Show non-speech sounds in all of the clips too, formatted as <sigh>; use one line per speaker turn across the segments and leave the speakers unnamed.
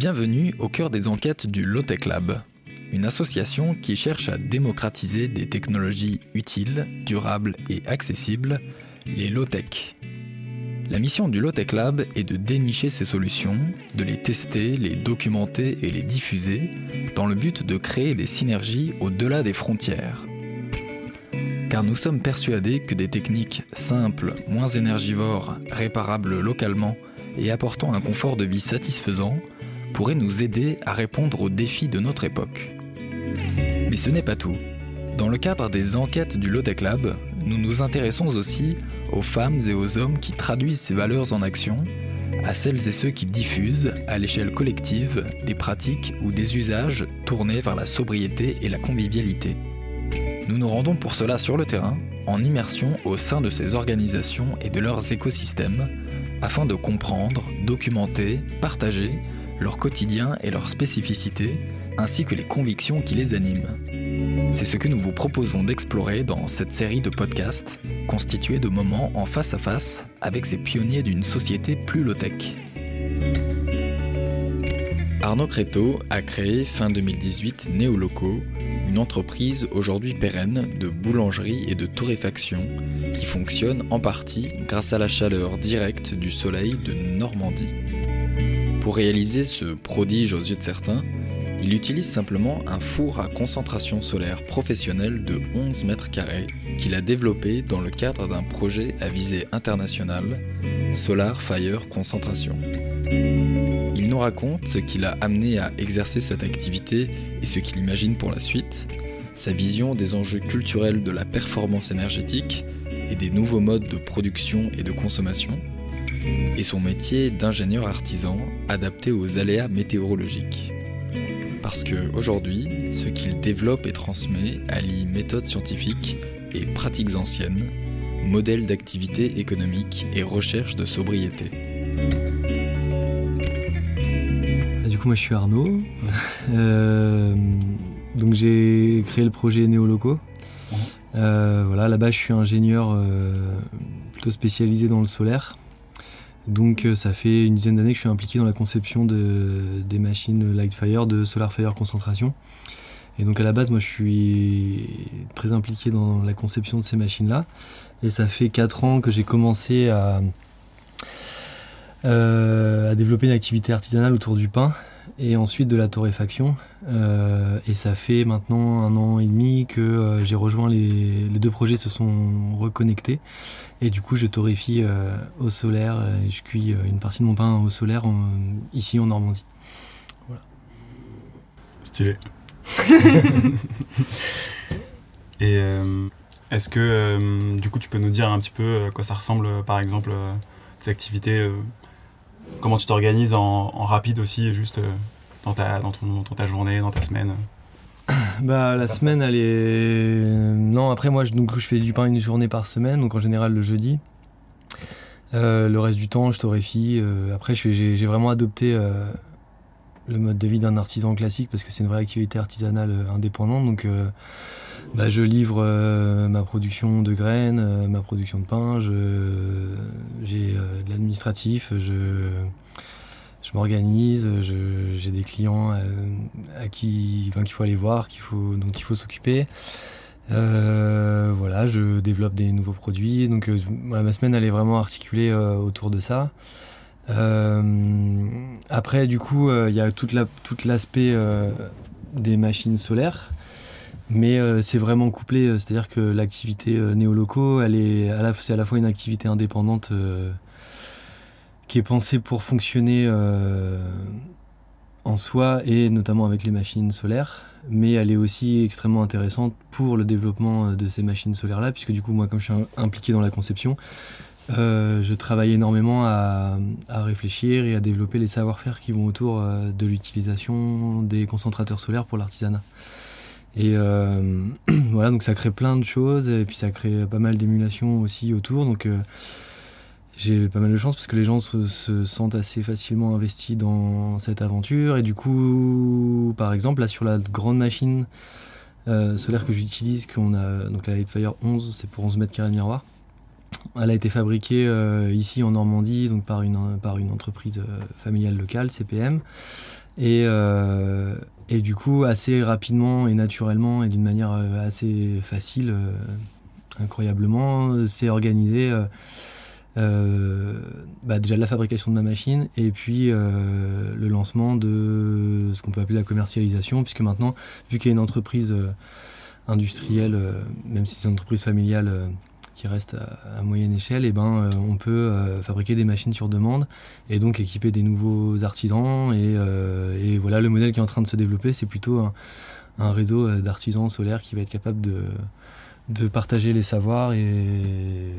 Bienvenue au cœur des enquêtes du Lotech Lab, une association qui cherche à démocratiser des technologies utiles, durables et accessibles, les low-tech. La mission du Lotech Lab est de dénicher ces solutions, de les tester, les documenter et les diffuser, dans le but de créer des synergies au-delà des frontières. Car nous sommes persuadés que des techniques simples, moins énergivores, réparables localement et apportant un confort de vie satisfaisant pourraient nous aider à répondre aux défis de notre époque. Mais ce n'est pas tout. Dans le cadre des enquêtes du Lotech Lab, nous nous intéressons aussi aux femmes et aux hommes qui traduisent ces valeurs en action, à celles et ceux qui diffusent, à l'échelle collective, des pratiques ou des usages tournés vers la sobriété et la convivialité. Nous nous rendons pour cela sur le terrain, en immersion au sein de ces organisations et de leurs écosystèmes, afin de comprendre, documenter, partager leur quotidien et leurs spécificités, ainsi que les convictions qui les animent. C'est ce que nous vous proposons d'explorer dans cette série de podcasts, constituée de moments en face à face avec ces pionniers d'une société plus low-tech. Arnaud Créteau a créé fin 2018 Néoloco, une entreprise aujourd'hui pérenne de boulangerie et de torréfaction qui fonctionne en partie grâce à la chaleur directe du soleil de Normandie. Pour réaliser ce prodige aux yeux de certains, il utilise simplement un four à concentration solaire professionnel de 11 mètres carrés qu'il a développé dans le cadre d'un projet à visée internationale, Solar Fire Concentration. Il nous raconte ce qui l'a amené à exercer cette activité et ce qu'il imagine pour la suite, sa vision des enjeux culturels de la performance énergétique et des nouveaux modes de production et de consommation, et son métier d'ingénieur artisan adapté aux aléas météorologiques. Parce que aujourd'hui, ce qu'il développe et transmet allie méthodes scientifiques et pratiques anciennes, modèles d'activité économique et recherche de sobriété.
Ah, du coup, moi je suis Arnaud. <laughs> Euh, donc j'ai créé le projet Néoloco. Euh, voilà, là-bas je suis ingénieur euh, plutôt spécialisé dans le solaire. Donc euh, ça fait une dizaine d'années que je suis impliqué dans la conception de, des machines Lightfire, de Solar Fire concentration. Et donc à la base, moi je suis très impliqué dans la conception de ces machines-là. Et ça fait 4 ans que j'ai commencé euh, à développer une activité artisanale autour du pain et ensuite de la torréfaction. Euh, et ça fait maintenant un an et demi que euh, j'ai rejoint les, les, deux projets se sont reconnectés. Et du coup, je torréfie euh, au solaire et je cuis une partie de mon pain au solaire en, ici en Normandie. Voilà.
Stylé. <laughs> et est-ce que du coup, tu peux nous dire un petit peu à quoi ça ressemble, par exemple, tes activités comment tu t'organises en, en, rapide aussi, juste euh, dans ta, dans, ton, dans ta journée, dans ta semaine <coughs>
bah, la semaine, elle est. Non, après, moi, je, donc, je fais du pain une journée par semaine, donc en général le jeudi. Euh, le reste du temps, je torréfie. Euh, après, j'ai vraiment adopté euh, le mode de vie d'un artisan classique parce que c'est une vraie activité artisanale euh, indépendante. Donc, euh, bah, je livre ma production de graines, ma production de pain, j'ai de l'administratif, je, m'organise, j'ai des clients à, qui enfin, qu'il faut aller voir, faut, dont il faut s'occuper. Euh, voilà, je développe des nouveaux produits. Donc euh, ma semaine elle est vraiment articulée euh, autour de ça. après, du coup, il y a tout l'aspect des machines solaires. Mais c'est vraiment couplé, c'est-à-dire que l'activité néoloco, à la, c'est à la fois une activité indépendante qui est pensée pour fonctionner en soi et notamment avec les machines solaires mais elle est aussi extrêmement intéressante pour le développement de ces machines solaires-là, puisque du coup, moi, comme je suis impliqué dans la conception, euh, je travaille énormément à, réfléchir et à développer les savoir-faire qui vont autour euh, de l'utilisation des concentrateurs solaires pour l'artisanat. Et euh, <clears throat> voilà, donc ça crée plein de choses, et puis ça crée pas mal d'émulation aussi autour. Donc euh, j'ai pas mal de chance parce que les gens se, se, sentent assez facilement investis dans cette aventure. Et du coup, par exemple, là sur la grande machine euh, solaire que j'utilise, qu'on a, donc la Lightfire 11, c'est pour 11 mètres carrés de miroir. Elle a été fabriquée euh, ici en Normandie donc par une, par une entreprise familiale locale, CPM. Et, et du coup, assez rapidement et naturellement et d'une manière assez facile, incroyablement, c'est organisé. Bah, déjà la fabrication de ma machine et puis le lancement de ce qu'on peut appeler la commercialisation, puisque maintenant, vu qu'il y a une entreprise industrielle, même si c'est une entreprise familiale qui reste à, moyenne échelle, et eh ben, euh, on peut euh, fabriquer des machines sur demande et donc équiper des nouveaux artisans. Et, euh, voilà, le modèle qui est en train de se développer, c'est plutôt un, réseau d'artisans solaires qui va être capable de, de partager les savoirs et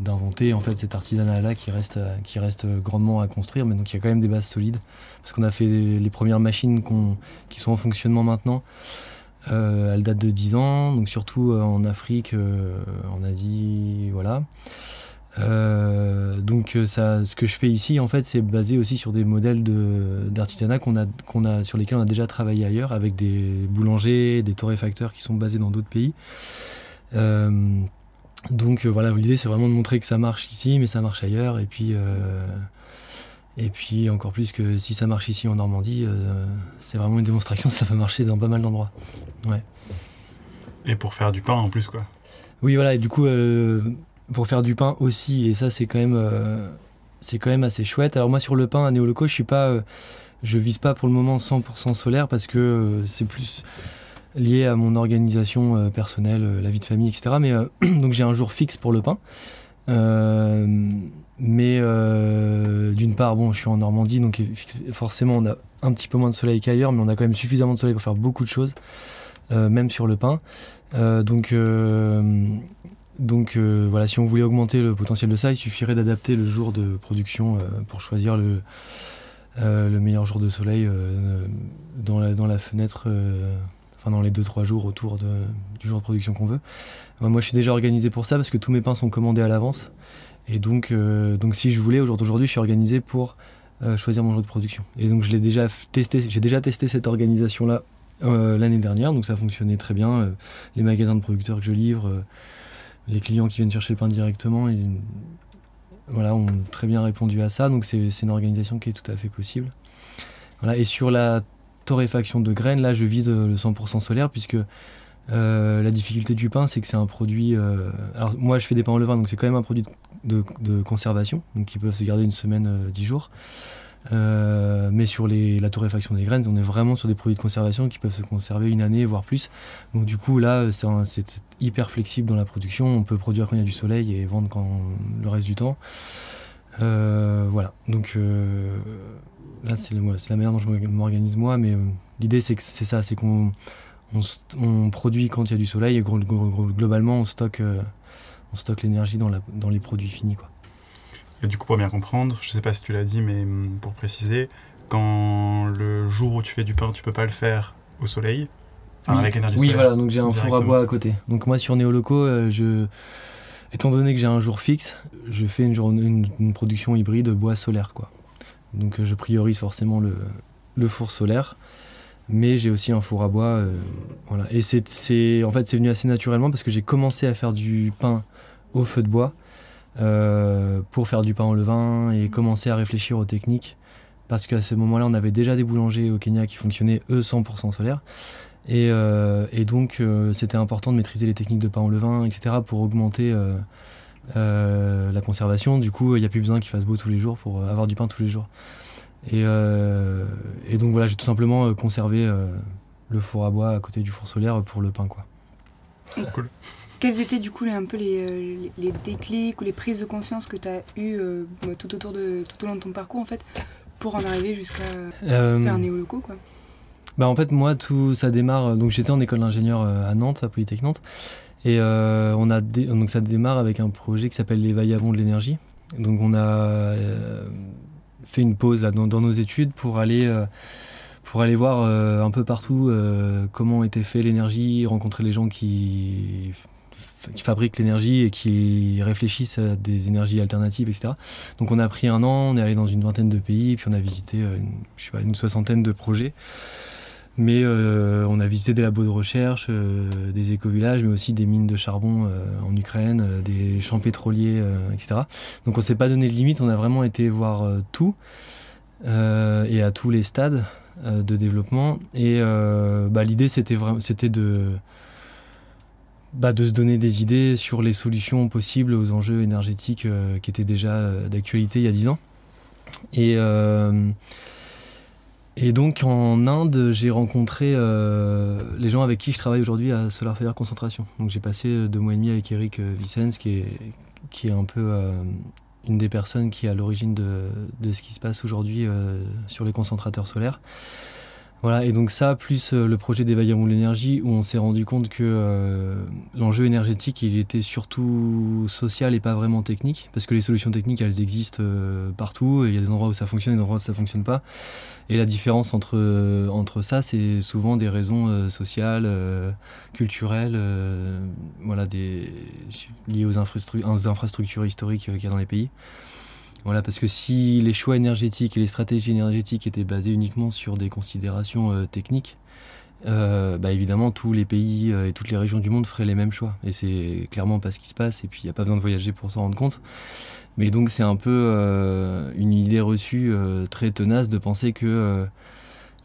d'inventer en fait cet artisanat là qui reste qui reste grandement à construire mais donc il y a quand même des bases solides parce qu'on a fait les premières machines qui sont en fonctionnement maintenant euh, elle date de 10 ans, donc surtout euh, en Afrique, euh, en Asie, voilà. donc ça, ce que je fais ici, en fait, c'est basé aussi sur des modèles d'artisanat qu'on a, qu'on a, sur lesquels on a déjà travaillé ailleurs, avec des boulangers, des torréfacteurs qui sont basés dans d'autres pays. donc voilà, l'idée c'est vraiment de montrer que ça marche ici, mais ça marche ailleurs, et puis et puis encore plus que si ça marche ici en Normandie, euh, c'est vraiment une démonstration que <laughs> ça va marcher dans pas mal d'endroits. Ouais.
Et pour faire du pain en plus quoi.
Oui voilà, et du coup euh, pour faire du pain aussi, et ça c'est quand même euh, c'est quand même assez chouette. Alors moi sur le pain à Néoloco, je suis pas je vise pas pour le moment 100% solaire parce que c'est plus lié à mon organisation personnelle, la vie de famille, etc. Mais <clears throat> donc j'ai un jour fixe pour le pain. Mais euh, d'une part, bon, je suis en Normandie, donc forcément on a un petit peu moins de soleil qu'ailleurs, mais on a quand même suffisamment de soleil pour faire beaucoup de choses, euh, même sur le pain. Euh, donc, voilà, si on voulait augmenter le potentiel de ça, il suffirait d'adapter le jour de production pour choisir le, le meilleur jour de soleil dans, la, fenêtre, enfin dans les 2-3 jours autour du jour de production qu'on veut. Moi, je suis déjà organisé pour ça parce que tous mes pains sont commandés à l'avance. Et donc, euh, donc si je voulais, aujourd'hui, je suis organisé pour euh, choisir mon jour de production. Et donc, je l'ai déjà testé, j'ai déjà testé cette organisation-là euh, l'année dernière, donc ça fonctionnait très bien. les magasins de producteurs que je livre, les clients qui viennent chercher le pain directement, voilà, ont très bien répondu à ça. Donc, c'est une organisation qui est tout à fait possible. Voilà. Et sur la torréfaction de graines, là, je vise le 100% solaire, puisque la difficulté du pain, c'est que c'est un produit. alors, moi, je fais des pains en levain, donc c'est quand même un produit de, conservation, donc qui peuvent se garder une semaine, euh, dix jours. Euh, mais sur les, la torréfaction des graines, on est vraiment sur des produits de conservation qui peuvent se conserver une année, voire plus. Donc du coup, là, c'est hyper flexible dans la production. On peut produire quand il y a du soleil et vendre quand le reste du temps. Euh, voilà. Donc là, c'est la manière dont je m'organise moi, mais l'idée, c'est que c'est ça, c'est qu'on on, produit quand il y a du soleil et globalement, on stocke on stocke l'énergie dans, dans les produits finis. Quoi.
Et du coup, pour bien comprendre, je ne sais pas si tu l'as dit, mais hum, pour préciser, quand le jour où tu fais du pain, tu peux pas le faire au soleil,
enfin, avec l'énergie oui, voilà, donc j'ai un four à bois à côté. Donc moi, sur Néoloco, euh, je... étant donné que j'ai un jour fixe, je fais une, une, production hybride bois solaire. Quoi. Donc euh, je priorise forcément le, le four solaire mais j'ai aussi un four à bois. Euh, voilà. Et c'est, en fait, c'est venu assez naturellement parce que j'ai commencé à faire du pain au feu de bois euh, pour faire du pain au levain et commencer à réfléchir aux techniques. Parce qu'à ce moment-là, on avait déjà des boulangers au Kenya qui fonctionnaient, eux, 100% solaire. Et, euh, et donc, euh, c'était important de maîtriser les techniques de pain au levain, etc., pour augmenter la conservation. Du coup, il n'y a plus besoin qu'il fasse beau tous les jours pour avoir du pain tous les jours. Et, et donc, voilà, j'ai tout simplement conservé le four à bois à côté du four solaire pour le pain. Quoi.
Cool. Quels étaient du coup les, un peu les, euh, les, déclics ou les prises de conscience que tu as eues euh, bah, tout, autour de, tout au long de ton parcours en fait pour en arriver jusqu'à euh, faire néo-loco quoi?
bah en fait moi tout ça démarre donc j'étais en école d'ingénieur à Nantes à Polytech Nantes et on a donc ça démarre avec un projet qui s'appelle les Vaillabons de l'énergie. Donc on a fait une pause là, dans, dans, nos études pour aller pour aller voir un peu partout comment était fait l'énergie, rencontrer les gens qui qui fabriquent l'énergie et qui réfléchissent à des énergies alternatives, etc. Donc on a pris un an, on est allé dans une vingtaine de pays, puis on a visité euh, une, je sais pas, une soixantaine de projets. Mais euh, on a visité des labos de recherche, euh, des éco-villages, mais aussi des mines de charbon en Ukraine, des champs pétroliers, etc. Donc on s'est pas donné de limite, on a vraiment été voir tout. et à tous les stades de développement. Et bah, l'idée, c'était c'était de bah, de se donner des idées sur les solutions possibles aux enjeux énergétiques qui étaient déjà d'actualité il y a 10 ans. Et, et donc en Inde, j'ai rencontré les gens avec qui je travaille aujourd'hui à Solar Fire Concentration. Donc j'ai passé deux mois et demi avec Eric Vicens, qui est, un peu une des personnes qui est à l'origine de, ce qui se passe aujourd'hui euh, sur les concentrateurs solaires. Voilà, et donc ça, plus euh, le projet d'évaluation de l'énergie, où on s'est rendu compte que euh, l'enjeu énergétique, il était surtout social et pas vraiment technique, parce que les solutions techniques, elles existent partout, et il y a des endroits où ça fonctionne, des endroits où ça fonctionne pas. Et la différence entre, entre ça, c'est souvent des raisons sociales, culturelles, voilà, des, liées aux, aux infrastructures historiques qu'il y a dans les pays. Voilà, parce que si les choix énergétiques et les stratégies énergétiques étaient basés uniquement sur des considérations euh, techniques, euh, bah évidemment tous les pays euh, et toutes les régions du monde feraient les mêmes choix. Et c'est clairement pas ce qui se passe, et puis il n'y a pas besoin de voyager pour s'en rendre compte. Mais donc c'est un peu une idée reçue très tenace de penser que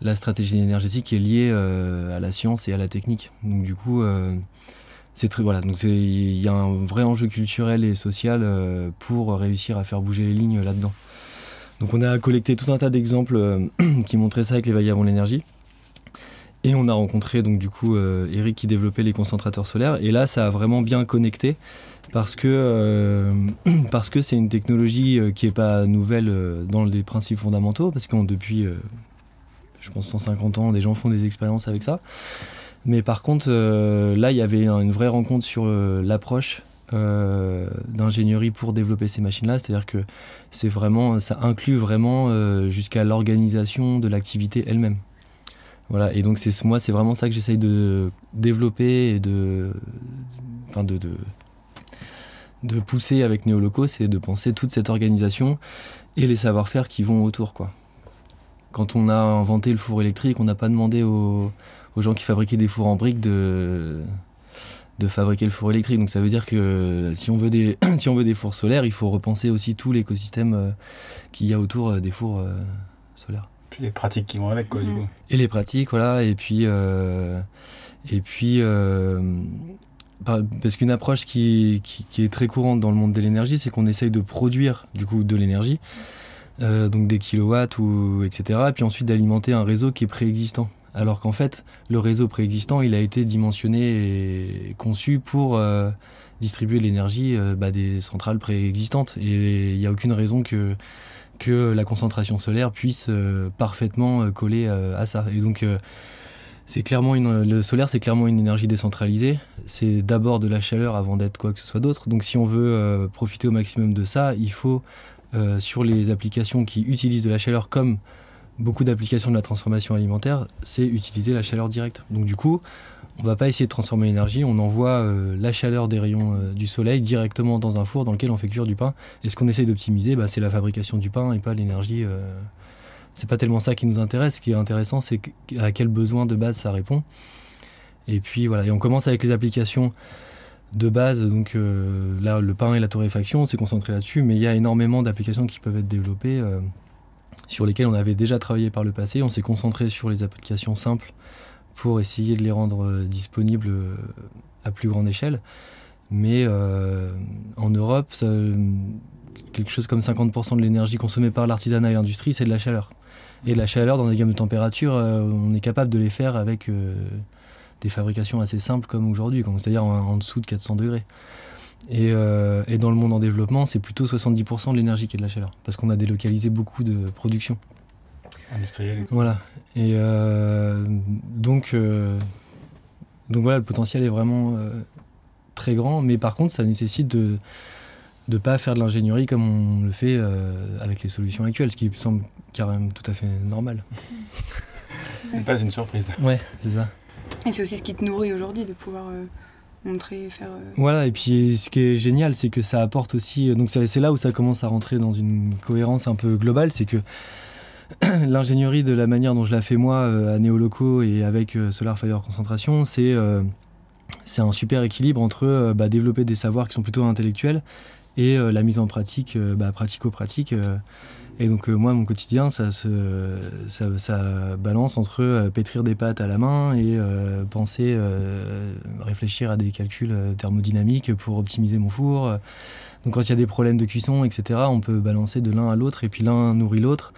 la stratégie énergétique est liée à la science et à la technique. Donc du coup c'est très voilà donc il y a un vrai enjeu culturel et social euh, pour réussir à faire bouger les lignes là-dedans. Donc on a collecté tout un tas d'exemples euh, <clears throat> qui montraient ça avec les avant l'énergie. Et on a rencontré donc du coup euh, Eric qui développait les concentrateurs solaires et là ça a vraiment bien connecté parce que <clears throat> parce que c'est une technologie qui est pas nouvelle dans les principes fondamentaux parce que depuis je pense 150 ans des gens font des expériences avec ça. Mais par contre, euh, là, il y avait une vraie rencontre sur euh, l'approche euh, d'ingénierie pour développer ces machines-là. C'est-à-dire que c'est vraiment, ça inclut vraiment jusqu'à l'organisation de l'activité elle-même. Voilà. Et donc c'est moi, c'est vraiment ça que j'essaye de développer et de, enfin de, de, pousser avec Néoloco, c'est de penser toute cette organisation et les savoir-faire qui vont autour. Quand on a inventé le four électrique, on n'a pas demandé aux aux gens qui fabriquaient des fours en briques de, de fabriquer le four électrique. Donc ça veut dire que si on veut des, <clears throat> si on veut des fours solaires, il faut repenser aussi tout l'écosystème euh, qu'il y a autour euh, des fours euh, solaires.
Puis les pratiques qui vont avec, quoi, du coup.
Et les pratiques, voilà. Et puis, et puis parce qu'une approche qui, qui, est très courante dans le monde de l'énergie, c'est qu'on essaye de produire, du coup, de l'énergie. donc des kilowatts ou etc. Et puis ensuite d'alimenter un réseau qui est préexistant alors qu'en fait, le réseau préexistant, il a été dimensionné et conçu pour euh, distribuer l'énergie euh, bah, des centrales préexistantes. Et il n'y a aucune raison que, la concentration solaire puisse euh, parfaitement coller à ça. Et donc, c'est clairement le solaire, c'est clairement une énergie décentralisée. C'est d'abord de la chaleur avant d'être quoi que ce soit d'autre. Donc, si on veut profiter au maximum de ça, il faut, sur les applications qui utilisent de la chaleur comme beaucoup d'applications de la transformation alimentaire, c'est utiliser la chaleur directe. Donc du coup, on ne va pas essayer de transformer l'énergie, on envoie euh, la chaleur des rayons euh, du soleil directement dans un four dans lequel on fait cuire du pain. Et ce qu'on essaye d'optimiser, bah, c'est la fabrication du pain et pas l'énergie. Euh, c'est pas tellement ça qui nous intéresse. Ce qui est intéressant, c'est à quel besoin de base ça répond. Et puis voilà, et on commence avec les applications de base. Donc là, le pain et la torréfaction, on s'est concentré là-dessus, mais il y a énormément d'applications qui peuvent être développées sur lesquels on avait déjà travaillé par le passé. On s'est concentré sur les applications simples pour essayer de les rendre euh, disponibles euh, à plus grande échelle. Mais euh, en Europe, quelque chose comme 50% de l'énergie consommée par l'artisanat et l'industrie, c'est de la chaleur. Et de la chaleur, dans des gammes de température, on est capable de les faire avec des fabrications assez simples comme aujourd'hui, c'est-à-dire en, dessous de 400 degrés. Euh, et, dans le monde en développement, c'est plutôt 70% de l'énergie qui est de la chaleur, parce qu'on a délocalisé beaucoup de production.
Industrielle et tout.
Voilà. Et euh, donc, euh, donc voilà, le potentiel est vraiment très grand, mais par contre, ça nécessite de ne pas faire de l'ingénierie comme on le fait avec les solutions actuelles, ce qui semble carrément tout à fait normal.
Ce n'est pas une surprise.
Ouais, c'est ça.
Et c'est aussi ce qui te nourrit aujourd'hui, de pouvoir Euh,
voilà, et puis ce qui est génial, c'est que ça apporte aussi. Euh, donc c'est là où ça commence à rentrer dans une cohérence un peu globale, c'est que <clears throat> l'ingénierie de la manière dont je la fais moi euh, à Néoloco et avec Solar Fire Concentration, c'est c'est un super équilibre entre bah, développer des savoirs qui sont plutôt intellectuels et la mise en pratique, bah, pratico-pratique. Et donc moi, mon quotidien, ça, se, ça, balance entre pétrir des pâtes à la main et penser, réfléchir à des calculs thermodynamiques pour optimiser mon four. Donc quand il y a des problèmes de cuisson, etc., on peut balancer de l'un à l'autre et puis l'un nourrit l'autre.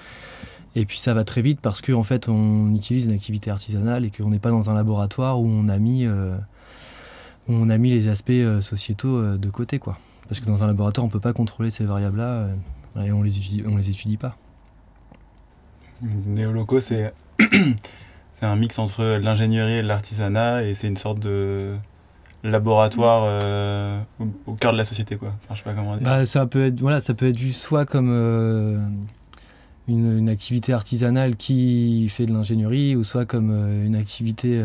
Et puis ça va très vite parce qu'en en fait on utilise une activité artisanale et qu'on n'est pas dans un laboratoire où on a mis, euh, on a mis les aspects euh, sociétaux euh, de côté. Quoi. Parce que dans un laboratoire on ne peut pas contrôler ces variables-là et on les, étudie, on les étudie pas.
Néoloco c'est <coughs> c'est un mix entre l'ingénierie et l'artisanat et c'est une sorte de laboratoire euh, au, cœur de la société quoi. Enfin, je sais pas comment dire.
Bah, ça peut être voilà, ça peut être vu soit comme euh, une, activité artisanale qui fait de l'ingénierie ou soit comme euh, une activité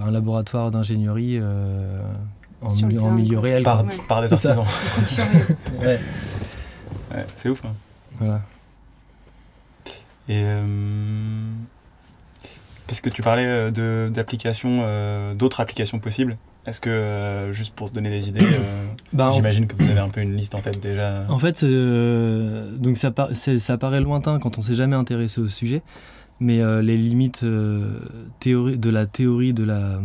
un laboratoire d'ingénierie en, milieu, en milieu réel
par, par des artisans. Ouais. c'est ouf. Hein. Voilà. Et qu'est-ce que tu parlais d'applications, d'autres applications possibles est-ce que, euh, juste pour donner des idées, euh, <coughs> bah, j'imagine que vous avez un peu une liste en tête déjà
En fait, euh, donc ça, ça paraît lointain quand on s'est jamais intéressé au sujet, mais les limites théorie, de la théorie de la,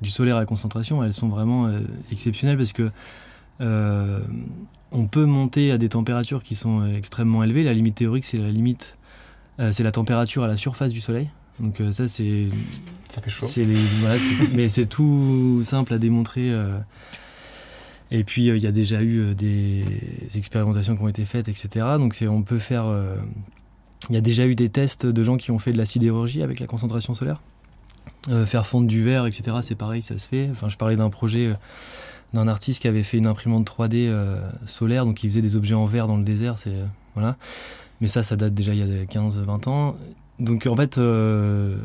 du solaire à concentration, elles sont vraiment exceptionnelles parce que on peut monter à des températures qui sont extrêmement élevées. La limite théorique, c'est la limite, c'est la température à la surface du Soleil. Donc euh, ça c'est
ça fait chaud. <laughs>
mais c'est tout simple à démontrer. Euh. Et puis euh, il y a déjà eu des expérimentations qui ont été faites, etc. Donc on peut faire. Il y a déjà eu des tests de gens qui ont fait de la sidérurgie avec la concentration solaire. faire fondre du verre, etc. C'est pareil, ça se fait. Enfin, je parlais d'un projet d'un artiste qui avait fait une imprimante 3D solaire, donc il faisait des objets en verre dans le désert. C'est voilà. Mais ça, ça date déjà il y a 15-20 ans. Donc en fait, euh,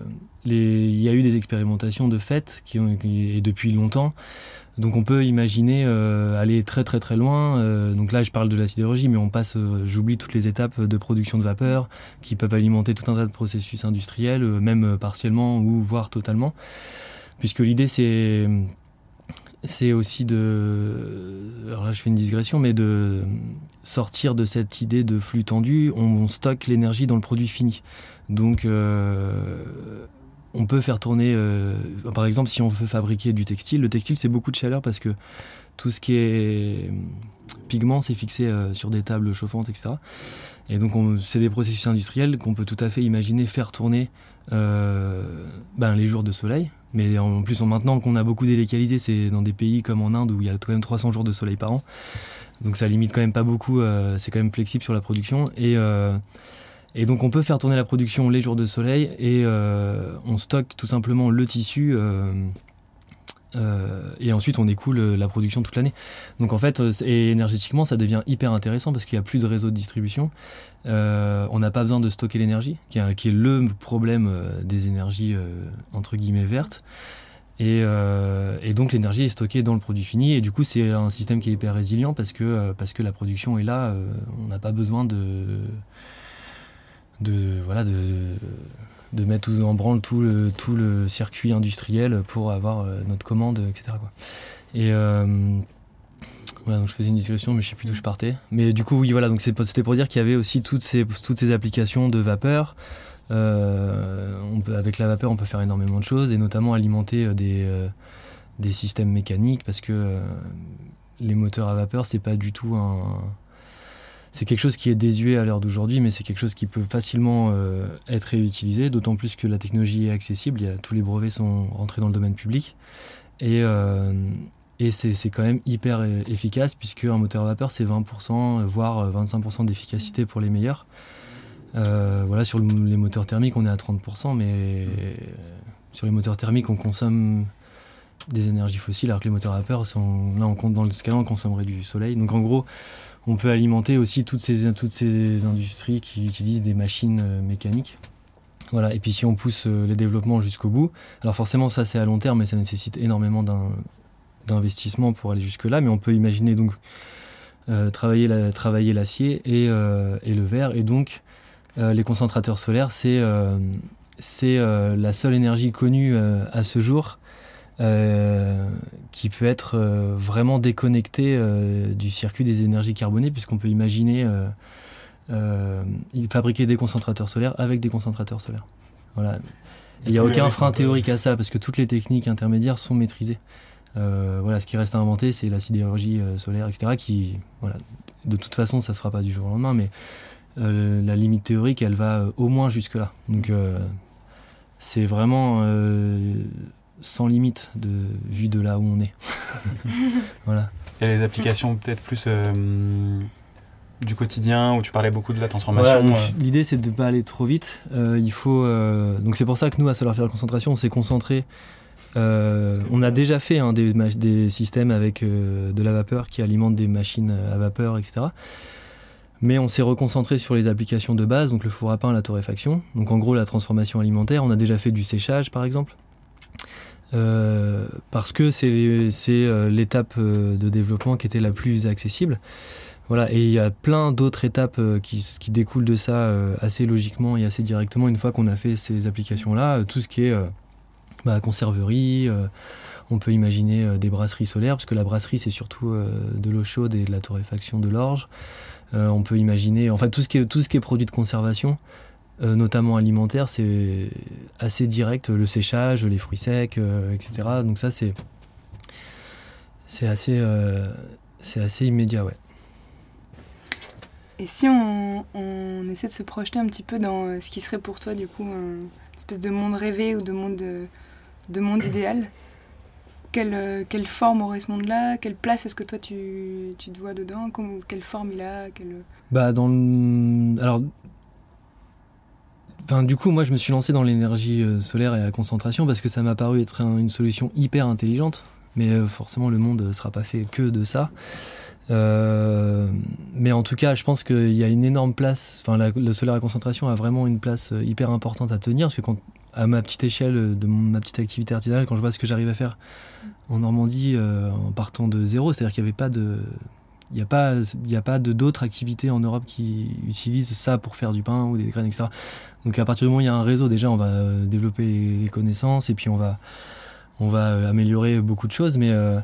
il y a eu des expérimentations de fait et depuis longtemps. Donc on peut imaginer euh, aller très très très loin. Euh, donc là je parle de la sidérurgie, mais on passe, j'oublie toutes les étapes de production de vapeur qui peuvent alimenter tout un tas de processus industriels, même partiellement ou voire totalement. Puisque l'idée c'est c'est aussi de, alors là je fais une digression, mais de sortir de cette idée de flux tendu. On, stocke l'énergie dans le produit fini. Donc euh, on peut faire tourner, euh, par exemple, si on veut fabriquer du textile, le textile c'est beaucoup de chaleur parce que tout ce qui est pigment c'est fixé euh, sur des tables chauffantes, etc. Et donc c'est des processus industriels qu'on peut tout à fait imaginer faire tourner ben, les jours de soleil. Mais en plus, maintenant qu'on a beaucoup délocalisé, c'est dans des pays comme en Inde où il y a quand même 300 jours de soleil par an. Donc ça limite quand même pas beaucoup, c'est quand même flexible sur la production. Et et donc on peut faire tourner la production les jours de soleil et euh, on stocke tout simplement le tissu euh, euh, et ensuite on écoule la production toute l'année. Donc en fait, et énergétiquement ça devient hyper intéressant parce qu'il n'y a plus de réseau de distribution. on n'a pas besoin de stocker l'énergie, qui, est le problème des énergies entre guillemets vertes. Et, donc l'énergie est stockée dans le produit fini et du coup c'est un système qui est hyper résilient parce que, parce que la production est là, on n'a pas besoin de de, voilà, de mettre en branle tout le, tout le circuit industriel pour avoir euh, notre commande, etc. Et euh, voilà, donc je faisais une discussion, mais je sais plus d'où je partais. Mais du coup, oui, voilà, donc c'était pour dire qu'il y avait aussi toutes ces, toutes ces applications de vapeur. Euh, avec la vapeur, on peut faire énormément de choses, et notamment alimenter des, des systèmes mécaniques, parce que les moteurs à vapeur, c'est pas du tout un c'est quelque chose qui est désuet à l'heure d'aujourd'hui, mais c'est quelque chose qui peut facilement euh, être réutilisé, d'autant plus que la technologie est accessible. Tous les brevets sont rentrés dans le domaine public. Et, euh, c'est quand même hyper efficace, puisque un moteur à vapeur, c'est 20%, voire 25% d'efficacité pour les meilleurs. Euh, voilà, sur les moteurs thermiques, on est à 30%, mais sur les moteurs thermiques, on consomme des énergies fossiles, alors que les moteurs à vapeur, là, on compte dans le cas, on consommerait du soleil. Donc en gros, on peut alimenter aussi toutes ces, industries qui utilisent des machines euh, mécaniques. Voilà. Et puis si on pousse euh, les développements jusqu'au bout, alors forcément ça c'est à long terme, mais ça nécessite énormément d'investissement pour aller jusque-là, mais on peut imaginer donc euh, travailler l'acier et, et, le verre, et donc les concentrateurs solaires, c'est la seule énergie connue à ce jour qui peut être vraiment déconnecté du circuit des énergies carbonées, puisqu'on peut imaginer fabriquer des concentrateurs solaires avec des concentrateurs solaires. Voilà. Il n'y a aucun frein théorique à ça, parce que toutes les techniques intermédiaires sont maîtrisées. voilà, ce qui reste à inventer, c'est la sidérurgie solaire, etc., qui, voilà, de toute façon, ça ne se fera pas du jour au lendemain, mais euh, la limite théorique, elle va euh, au moins jusque-là. Donc, euh, c'est vraiment sans limite de vu de là où on est. <laughs>
voilà. Il y a les applications peut-être plus du quotidien où tu parlais beaucoup de la transformation.
L'idée c'est de ne pas aller trop vite. il faut donc c'est pour ça que nous à Solar la Concentration on s'est concentré. on a déjà fait hein, des, des, systèmes avec de la vapeur qui alimentent des machines à vapeur, etc. Mais on s'est reconcentré sur les applications de base, donc le four à pain, la torréfaction. Donc en gros la transformation alimentaire. On a déjà fait du séchage par exemple. Euh, parce que c'est euh, l'étape euh, de développement qui était la plus accessible. Voilà, et il y a plein d'autres étapes qui, découlent de ça assez logiquement et assez directement une fois qu'on a fait ces applications-là. Tout ce qui est bah, conserverie, on peut imaginer des brasseries solaires, parce que la brasserie c'est surtout de l'eau chaude et de la torréfaction de l'orge. On peut imaginer, enfin tout ce qui tout ce qui est produit de conservation, euh, notamment alimentaire, c'est assez direct, le séchage, les fruits secs, euh, etc. Donc ça c'est c'est assez c'est assez immédiat, ouais.
Et si on, on, essaie de se projeter un petit peu dans ce qui serait pour toi du coup une espèce de monde rêvé ou de monde de monde idéal, euh, quelle, forme aurait ce monde-là? Quelle place est-ce que toi tu, tu te vois dedans? Quelle forme il a?
Bah dans Alors Du coup, moi, je me suis lancé dans l'énergie euh, solaire et la concentration parce que ça m'a paru être une solution hyper intelligente. Mais euh, forcément, le monde ne sera pas fait que de ça. mais en tout cas, je pense qu'il y a une énorme place. Enfin, le solaire à concentration a vraiment une place hyper importante à tenir parce que quand, à ma petite échelle de ma petite activité artisanale, quand je vois ce que j'arrive à faire en Normandie euh, en partant de zéro, c'est-à-dire qu'il n'y avait pas de. Il n'y a pas, pas d'autres activités en Europe qui utilisent ça pour faire du pain ou des graines, etc. Donc à partir du moment où il y a un réseau, déjà on va euh, développer les connaissances et puis on va, on va améliorer beaucoup de choses. Mais, euh,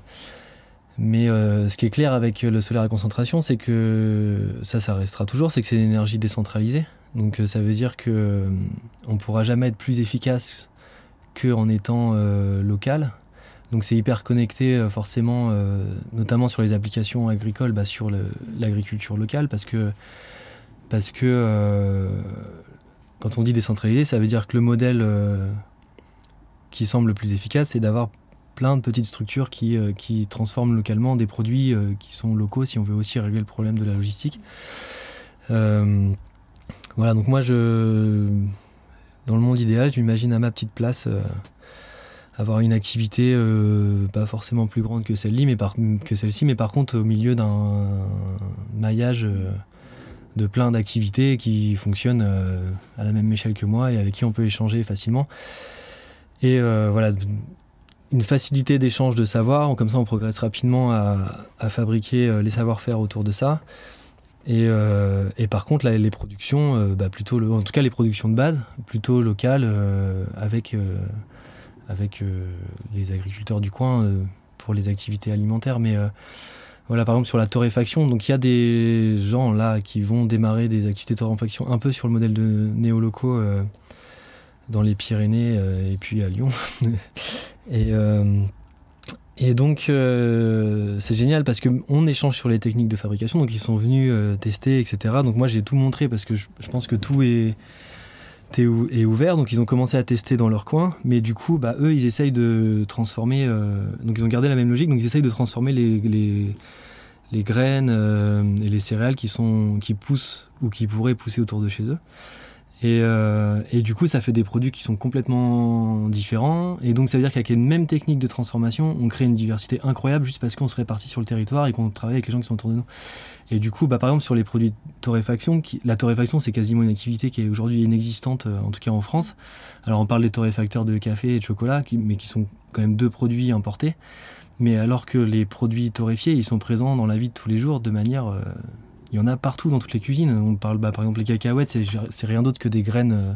mais ce qui est clair avec le solaire à concentration, c'est que ça, ça restera toujours, c'est que c'est une énergie décentralisée. Donc ça veut dire que on pourra jamais être plus efficace qu'en étant local. Donc c'est hyper connecté euh, forcément, euh, notamment sur les applications agricoles, bah, sur l'agriculture locale, parce que, parce que euh, quand on dit décentralisé, ça veut dire que le modèle qui semble le plus efficace, c'est d'avoir plein de petites structures qui, qui transforment localement des produits qui sont locaux, si on veut aussi régler le problème de la logistique. voilà, donc moi, je, dans le monde idéal, je m'imagine à ma petite place avoir une activité euh, pas forcément plus grande que celle-ci, mais par que celle-ci, mais par contre au milieu d'un maillage euh, de plein d'activités qui fonctionnent euh, à la même échelle que moi et avec qui on peut échanger facilement. Et voilà, une facilité d'échange de savoir, comme ça on progresse rapidement à, fabriquer les savoir-faire autour de ça. Et, par contre, là, les productions, bah, plutôt, en tout cas les productions de base, plutôt locales, avec avec euh, les agriculteurs du coin euh, pour les activités alimentaires. Mais euh, voilà, par exemple, sur la torréfaction, donc il y a des gens là qui vont démarrer des activités torréfaction un peu sur le modèle de néolocaux dans les Pyrénées et puis à Lyon. <laughs> et donc c'est génial parce qu'on échange sur les techniques de fabrication, donc ils sont venus tester, etc. Donc moi j'ai tout montré parce que je pense que tout est est ouvert, donc ils ont commencé à tester dans leur coin, mais du coup, bah, eux, ils essayent de transformer, euh, donc ils ont gardé la même logique, donc ils essayent de transformer les, graines euh, et les céréales qui, sont, qui poussent ou qui pourraient pousser autour de chez eux. Et, euh, et, du coup, ça fait des produits qui sont complètement différents. Et donc, ça veut dire qu'avec une même technique de transformation, on crée une diversité incroyable juste parce qu'on se répartit sur le territoire et qu'on travaille avec les gens qui sont autour de nous. Et du coup, bah, par exemple, sur les produits de torréfaction, la torréfaction, c'est quasiment une activité qui est aujourd'hui inexistante, euh, en tout cas en France. Alors, on parle des torréfacteurs de café et de chocolat, mais qui sont quand même deux produits importés. Mais alors que les produits torréfiés, ils sont présents dans la vie de tous les jours de manière euh, il y en a partout dans toutes les cuisines. On parle, bah, par exemple, les cacahuètes, c'est rien d'autre que des graines euh,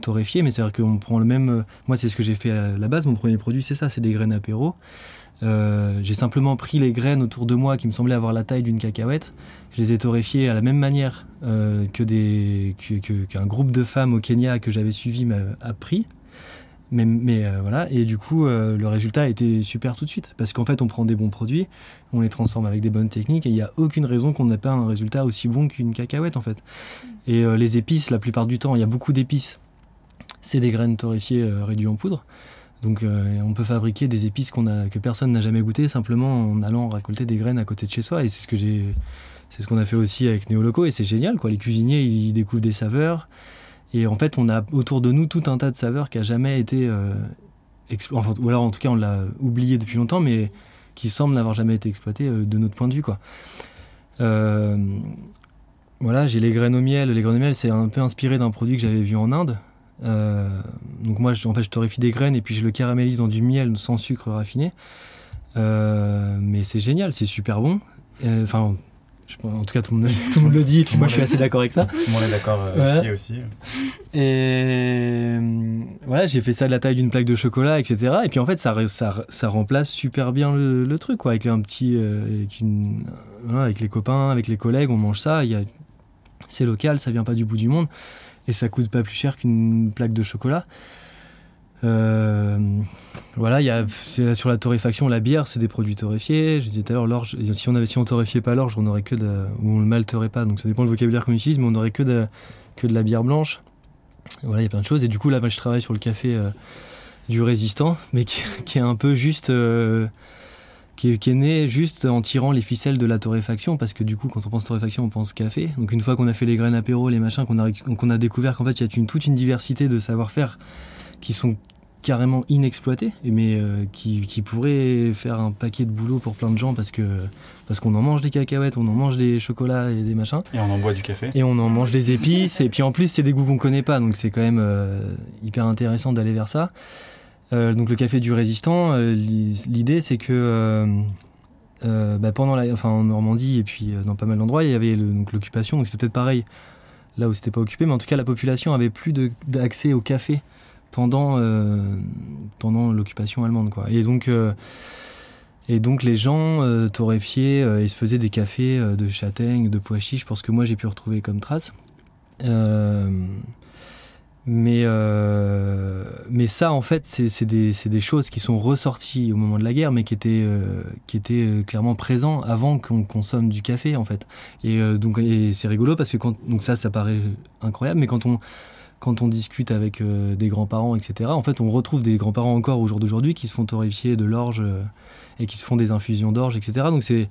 torréfiées, mais c'est-à-dire qu'on prend le même. Euh, moi, c'est ce que j'ai fait à la base. Mon premier produit, c'est ça, c'est des graines apéro. Euh, j'ai simplement pris les graines autour de moi qui me semblaient avoir la taille d'une cacahuète. Je les ai torréfiées à la même manière que des qu'un groupe de femmes au Kenya que j'avais suivi m'a appris. Mais, euh, voilà, et du coup, euh, le résultat a été super tout de suite. Parce qu'en fait, on prend des bons produits, on les transforme avec des bonnes techniques, et il n'y a aucune raison qu'on n'ait pas un résultat aussi bon qu'une cacahuète, en fait. Et euh, les épices, la plupart du temps, il y a beaucoup d'épices. C'est des graines torréfiées réduites en poudre. Donc, on peut fabriquer des épices que personne n'a jamais goûté simplement en allant récolter des graines à côté de chez soi. Et c'est ce que j'ai. C'est ce qu'on a fait aussi avec Néoloco, et c'est génial, quoi. Les cuisiniers, ils découvrent des saveurs. Et en fait, on a autour de nous tout un tas de saveurs qui a jamais été. Euh, enfin, ou alors en tout cas, on l'a oublié depuis longtemps, mais qui semblent n'avoir jamais été exploitées euh, de notre point de vue. Quoi. Euh, voilà, j'ai les graines au miel. Les graines au miel, c'est un peu inspiré d'un produit que j'avais vu en Inde. donc moi, en fait, je torréfie des graines et puis je le caramélise dans du miel sans sucre raffiné. mais c'est génial, c'est super bon. Enfin, en tout cas, tout le monde, tout le, monde le dit, et puis moi je suis assez d'accord avec ça.
Tout le monde est d'accord euh, aussi.
Et voilà, j'ai fait ça de la taille d'une plaque de chocolat, etc. Et puis en fait, ça, ça, ça remplace super bien le, truc, quoi. Avec un petit. Euh, avec, une, avec les copains, avec les collègues, on mange ça. C'est local, ça vient pas du bout du monde. Et ça coûte pas plus cher qu'une plaque de chocolat. Euh, voilà, y a, sur la torréfaction, la bière, c'est des produits torréfiés. Je disais tout à l'heure, l'orge, si on avait, si on torréfiait pas l'orge, on n'aurait que de, on le malterait pas. Donc ça dépend du vocabulaire qu'on utilise, mais on n'aurait que de, que de la bière blanche. Voilà, il y a plein de choses. Et du coup, là, je travaille sur le café euh, du résistant, mais qui, <laughs> est un peu juste, euh, qui, est, né juste en tirant les ficelles de la torréfaction, parce que du coup, quand on pense torréfaction, on pense café. Donc une fois qu'on a fait les graines apéro, les machins, qu'on a, qu'on a découvert qu'en fait, il y a une, toute une diversité de savoir-faire qui sont carrément inexploités, mais euh, qui, qui, pourraient faire un paquet de boulot pour plein de gens parce que parce qu'on en mange des cacahuètes, on en mange des chocolats et des machins.
Et on en boit du café.
Et on en mange des épices. et puis en plus, c'est des goûts qu'on connaît pas, donc c'est quand même euh, hyper intéressant d'aller vers ça. Euh, donc le café du résistant, l'idée c'est que bah, pendant la, enfin en Normandie et puis dans pas mal d'endroits, il y avait l'occupation, donc c'était peut-être pareil là où c'était pas occupé, mais en tout cas la population avait plus d'accès au café pendant, euh, pendant l'occupation allemande. Quoi. Et, donc, euh, et donc les gens euh, torréfiaient et se faisaient des cafés de châtaigne, de pois chiches, pour ce que moi j'ai pu retrouver comme trace. mais, mais ça, en fait, c'est des, des, choses qui sont ressorties au moment de la guerre, mais qui étaient, qui étaient clairement présents avant qu'on consomme du café, en fait. Et donc, c'est rigolo parce que donc ça, ça paraît incroyable, mais quand on, quand on discute avec euh, des grands-parents, etc., en fait, on retrouve des grands-parents encore au jour d'aujourd'hui qui se font torréfier de l'orge euh, et qui se font des infusions d'orge, etc. Donc, c'est,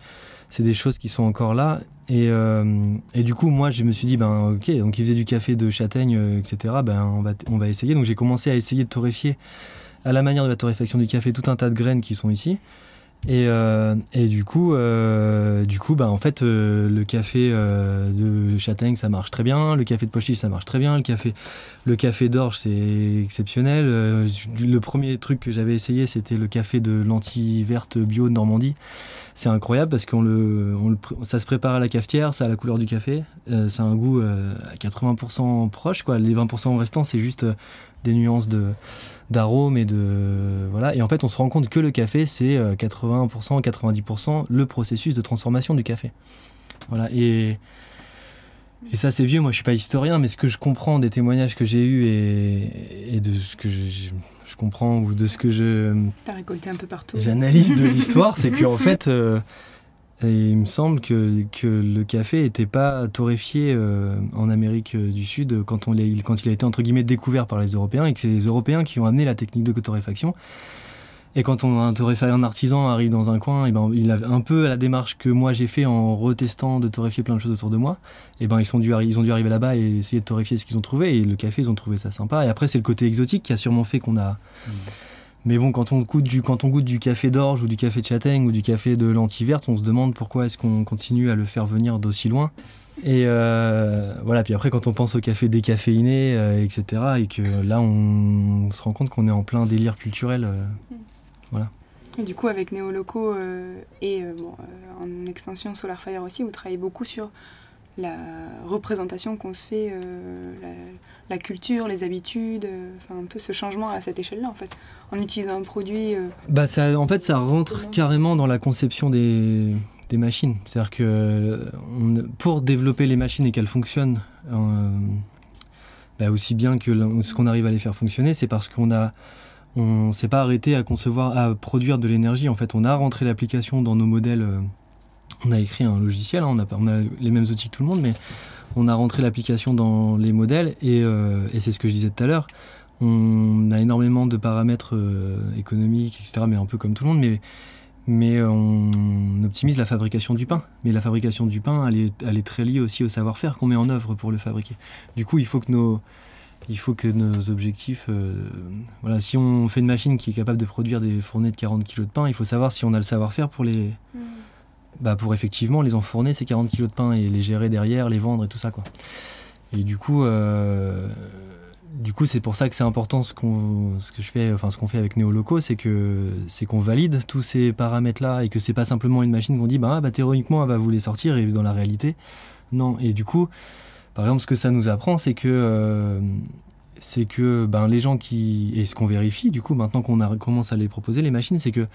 c'est des choses qui sont encore là. Et, euh, et, du coup, moi, je me suis dit, ben, ok, donc ils faisaient du café de châtaigne, etc., ben, on va, on va essayer. Donc, j'ai commencé à essayer de torréfier à la manière de la torréfaction du café tout un tas de graines qui sont ici. Et, euh, et, du coup, euh, du coup bah, en fait, euh, le café de châtaigne, ça marche très bien. Le café de pois ça marche très bien. Le café, le café d'orge, c'est exceptionnel. le premier truc que j'avais essayé, c'était le café de lentilles vertes bio de Normandie. C'est incroyable parce qu'on le, on le, ça se prépare à la cafetière, ça a la couleur du café, ça a un goût à 80% proche. Quoi. Les 20% restants, c'est juste des nuances de d'arômes et de voilà. Et en fait on se rend compte que le café c'est 80% euh, 90% le processus de transformation du café. Voilà. Et et ça c'est vieux. Moi je suis pas historien mais ce que je comprends des témoignages que j'ai eus et, et, de ce que je, comprends ou de ce que je
récolté un peu partout.
j'analyse de l'histoire c'est qu'en <laughs> fait euh, et il me semble que, le café n'était pas torréfié euh, en Amérique du Sud quand, on quand il a été entre guillemets découvert par les Européens et que c'est les Européens qui ont amené la technique de torréfaction. Et quand on, un artisan arrive dans un coin, et ben, il a un peu la démarche que moi j'ai fait en retestant de torréfier plein de choses autour de moi. Et ben ils, sont dû, ils ont dû arriver là-bas et essayer de torréfier ce qu'ils ont trouvé. Et le café, ils ont trouvé ça sympa. Et après, c'est le côté exotique qui a sûrement fait qu'on a. Mmh. Mais bon, quand on goûte du, quand on goûte du café d'orge ou du café de châtaigne ou du café de lentilles vertes, on se demande pourquoi est-ce qu'on continue à le faire venir d'aussi loin. Et euh, voilà, puis après, quand on pense au café décaféiné, euh, etc., et que là, on, se rend compte qu'on est en plein délire culturel. Euh, voilà.
du coup, avec Néoloco et en extension Solar Fire aussi, vous travaillez beaucoup sur la représentation qu'on se fait, culture, les habitudes, enfin un peu ce changement à cette échelle-là en fait, en utilisant un produit.
Bah ça, en fait, ça rentre carrément dans la conception des, des machines. C'est-à-dire que pour développer les machines et qu'elles fonctionnent bah, aussi bien que ce qu'on arrive à les faire fonctionner, c'est parce qu'on a on s'est pas arrêté à concevoir, à produire de l'énergie. En fait, on a rentré l'application dans nos modèles. Euh, on a écrit un logiciel, hein, on, a, on, a, les mêmes outils que tout le monde, mais on a rentré l'application dans les modèles et, euh, et c'est ce que je disais tout à l'heure. On a énormément de paramètres euh, économiques, etc., mais un peu comme tout le monde, mais, on optimise la fabrication du pain. Mais la fabrication du pain, elle est, très liée aussi au savoir-faire qu'on met en œuvre pour le fabriquer. Du coup, il faut que nos, il faut que nos objectifs. Euh, voilà, si on fait une machine qui est capable de produire des fournées de 40 kg de pain, il faut savoir si on a le savoir-faire pour les. Mm. Bah pour effectivement les enfourner ces 40 kg de pain et les gérer derrière, les vendre et tout ça quoi. Et du coup, euh, du coup c'est pour ça que c'est important ce qu'on, ce que je fais, enfin ce qu'on fait avec Néoloco, c'est que c'est qu'on valide tous ces paramètres là et que c'est pas simplement une machine qu'on dit bah, bah théoriquement elle va vous les sortir et dans la réalité non. Et du coup par exemple, ce que ça nous apprend, c'est que, euh, c'est que ben, les gens qui. Et ce qu'on vérifie, du coup, maintenant qu'on commence à les proposer, les machines, c'est que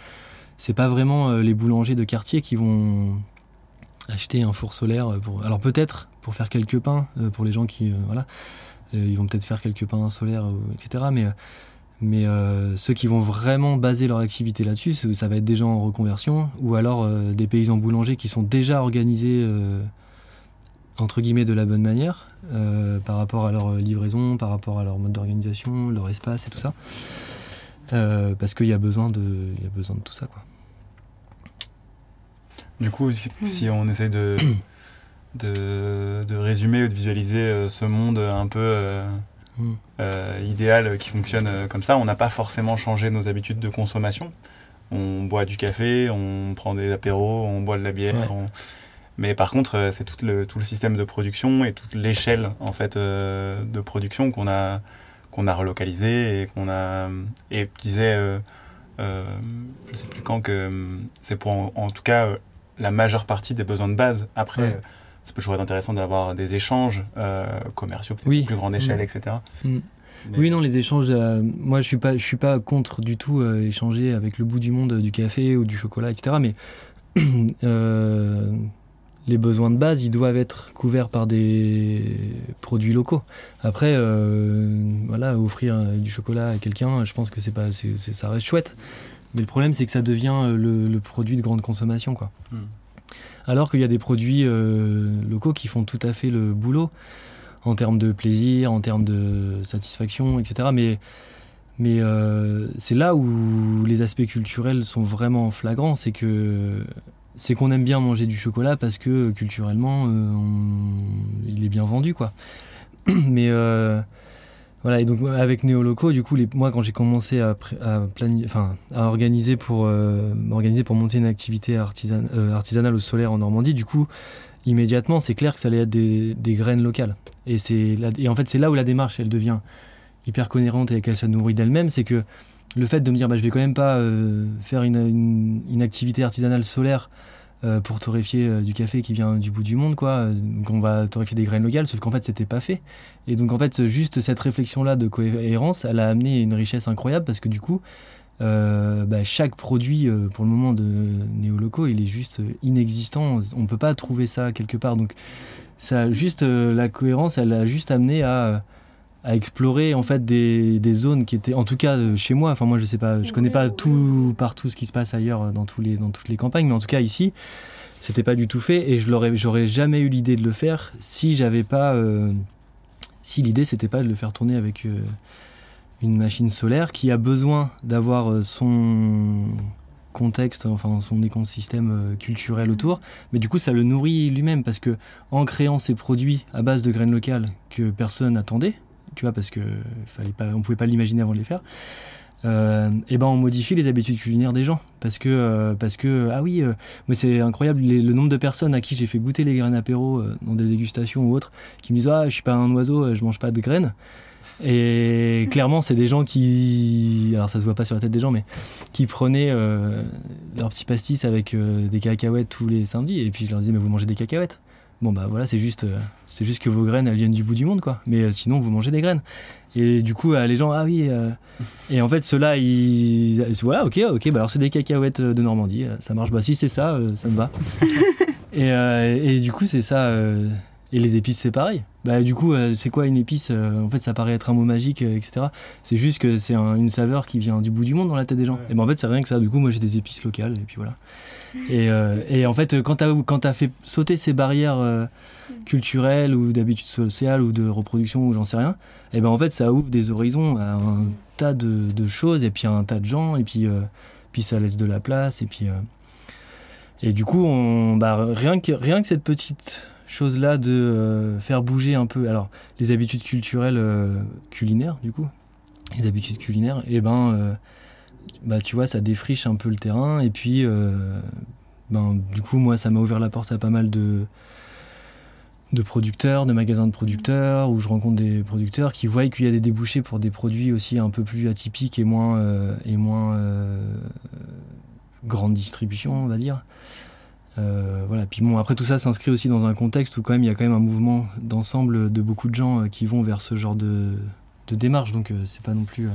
c'est pas vraiment euh, les boulangers de quartier qui vont acheter un four solaire. Pour, alors peut-être pour faire quelques pains, euh, pour les gens qui. voilà. ils vont peut-être faire quelques pains solaires, etc. Mais. Ceux qui vont vraiment baser leur activité là-dessus, ça va être des gens en reconversion ou alors des paysans boulangers qui sont déjà organisés entre guillemets de la bonne manière euh, par rapport à leur livraison, par rapport à leur mode d'organisation, leur espace et tout ça. Euh, parce qu'il y a besoin de, il y a besoin de tout ça quoi.
Du coup, si, on essaie de, <coughs> de, de, résumer ou de visualiser euh, ce monde un peu hmm. idéal qui fonctionne comme ça, on n'a pas forcément changé nos habitudes de consommation. On boit du café, on prend des apéros, on boit de la bière. Mais par contre, euh, c'est tout le, tout le système de production et toute l'échelle en fait euh, de production qu'on a qu'on a relocalisé et qu'on a et tu disais euh, euh, je sais plus quand que c'est pour en, tout cas la majeure partie des besoins de base. Après, ça peut toujours être intéressant d'avoir des échanges commerciaux peut-être oui. plus grande échelle, mm. etc.
Mm. Oui, non, les échanges. moi, je suis pas, je suis pas contre du tout échanger avec le bout du monde du café ou du chocolat, etc. Mais <clears throat> les besoins de base, ils doivent être couverts par des produits locaux. Après, euh, voilà, offrir du chocolat à quelqu'un, je pense que c'est pas, ça reste chouette. Mais le problème, c'est que ça devient le, produit de grande consommation, quoi. Hmm. Alors qu'il y a des produits euh, locaux qui font tout à fait le boulot en termes de plaisir, en termes de satisfaction, etc. Mais mais euh, c'est là où les aspects culturels sont vraiment flagrants, c'est que c'est qu'on aime bien manger du chocolat parce que euh, culturellement, euh, il est bien vendu, quoi. <clears throat> Mais euh, voilà, et donc avec Néoloco, du coup, moi, quand j'ai commencé à, à, enfin, à organiser pour m'organiser pour monter une activité artisanale au solaire en Normandie, du coup, immédiatement, c'est clair que ça allait être des, graines locales. Et c'est et en fait, c'est là où la démarche, elle devient hyper cohérente et qu'elle se nourrit d'elle-même, c'est que le fait de me dire bah, je vais quand même pas euh, faire une, une, activité artisanale solaire euh, pour torréfier euh, du café qui vient du bout du monde quoi donc on va torréfier des graines locales sauf qu'en fait c'était pas fait. Et donc en fait juste cette réflexion là de cohérence elle a amené une richesse incroyable parce que du coup bah, chaque produit pour le moment de néoloco il est juste inexistant. On peut pas trouver ça quelque part. Donc ça juste la cohérence elle a juste amené à à explorer en fait des, des, zones qui étaient en tout cas euh, chez moi. Enfin moi je sais pas je connais pas tout partout ce qui se passe ailleurs euh, dans tous les dans toutes les campagnes mais en tout cas ici c'était pas du tout fait et je l'aurais j'aurais jamais eu l'idée de le faire si j'avais pas euh, si l'idée c'était pas de le faire tourner avec une machine solaire qui a besoin d'avoir son contexte, enfin son écosystème culturel autour, mais du coup ça le nourrit lui-même parce que en créant ces produits à base de graines locales que personne n'attendait, tu vois, parce que fallait pas, on pouvait pas l'imaginer avant de les faire. Euh, et ben on modifie les habitudes culinaires des gens. Parce que euh, parce que ah oui euh, mais c'est incroyable le nombre de personnes à qui j'ai fait goûter les graines apéro dans des dégustations ou autres qui me disent ah je suis pas un oiseau je mange pas de graines. Et <laughs> clairement c'est des gens qui alors ça se voit pas sur la tête des gens mais qui prenaient leur petit pastis avec des cacahuètes tous les samedis. Et puis je leur disais mais vous mangez des cacahuètes? Bon bah voilà, c'est juste, c'est juste que vos graines elles viennent du bout du monde quoi. Mais sinon vous mangez des graines. Et du coup, les gens, ah oui. et en fait, ceux-là, ils. Voilà, ok, ok, bah alors c'est des cacahuètes de Normandie, ça marche. Bah si c'est ça, ça me va. <laughs> et, et, du coup, c'est ça. et les épices, c'est pareil. Bah, du coup, c'est quoi une épice En fait, ça paraît être un mot magique, etc. C'est juste que c'est une saveur qui vient du bout du monde dans la tête des gens. Et ben en fait, c'est rien que ça. Du coup, moi, j'ai des épices locales, et puis voilà. Et, euh, et, en fait, quand tu as, fait sauter ces barrières euh, culturelles ou d'habitude sociales ou de reproduction ou j'en sais rien, et ben en fait, ça ouvre des horizons à un tas de, choses et puis à un tas de gens et puis, euh, puis ça laisse de la place et puis. et du coup, bah, rien, que, rien que cette petite chose-là de faire bouger un peu, alors les habitudes culturelles culinaires, du coup, les habitudes culinaires, et ben bah, tu vois, ça défriche un peu le terrain. Et puis, euh, ben, du coup, moi, ça m'a ouvert la porte à pas mal de, producteurs, de magasins de producteurs, où je rencontre des producteurs qui voient qu'il y a des débouchés pour des produits aussi un peu plus atypiques et moins, euh, euh, grande distribution, on va dire. voilà. Puis bon, après tout ça s'inscrit aussi dans un contexte où quand même il y a quand même un mouvement d'ensemble de beaucoup de gens qui vont vers ce genre de, de démarche. Donc c'est pas non plus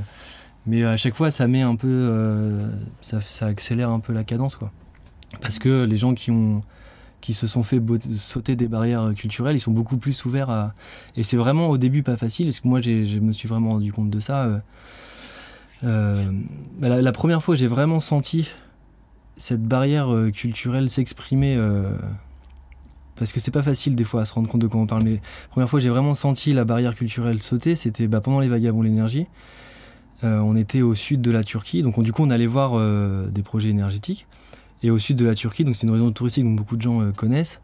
mais à chaque fois, ça met un peu, euh, ça, accélère un peu la cadence, quoi. Parce que les gens qui ont, qui se sont fait sauter des barrières culturelles, ils sont beaucoup plus ouverts à. Et c'est vraiment au début pas facile, parce que moi, je me suis vraiment rendu compte de ça. Euh, euh, la, la, première fois, j'ai vraiment senti cette barrière culturelle s'exprimer. parce que c'est pas facile des fois à se rendre compte de quoi on parle. Mais la première fois, j'ai vraiment senti la barrière culturelle sauter, c'était bah, pendant les Vagabonds l'énergie. Euh, on était au sud de la Turquie, donc du coup on allait voir euh, des projets énergétiques. Et au sud de la Turquie, donc c'est une région touristique dont beaucoup de gens euh, connaissent,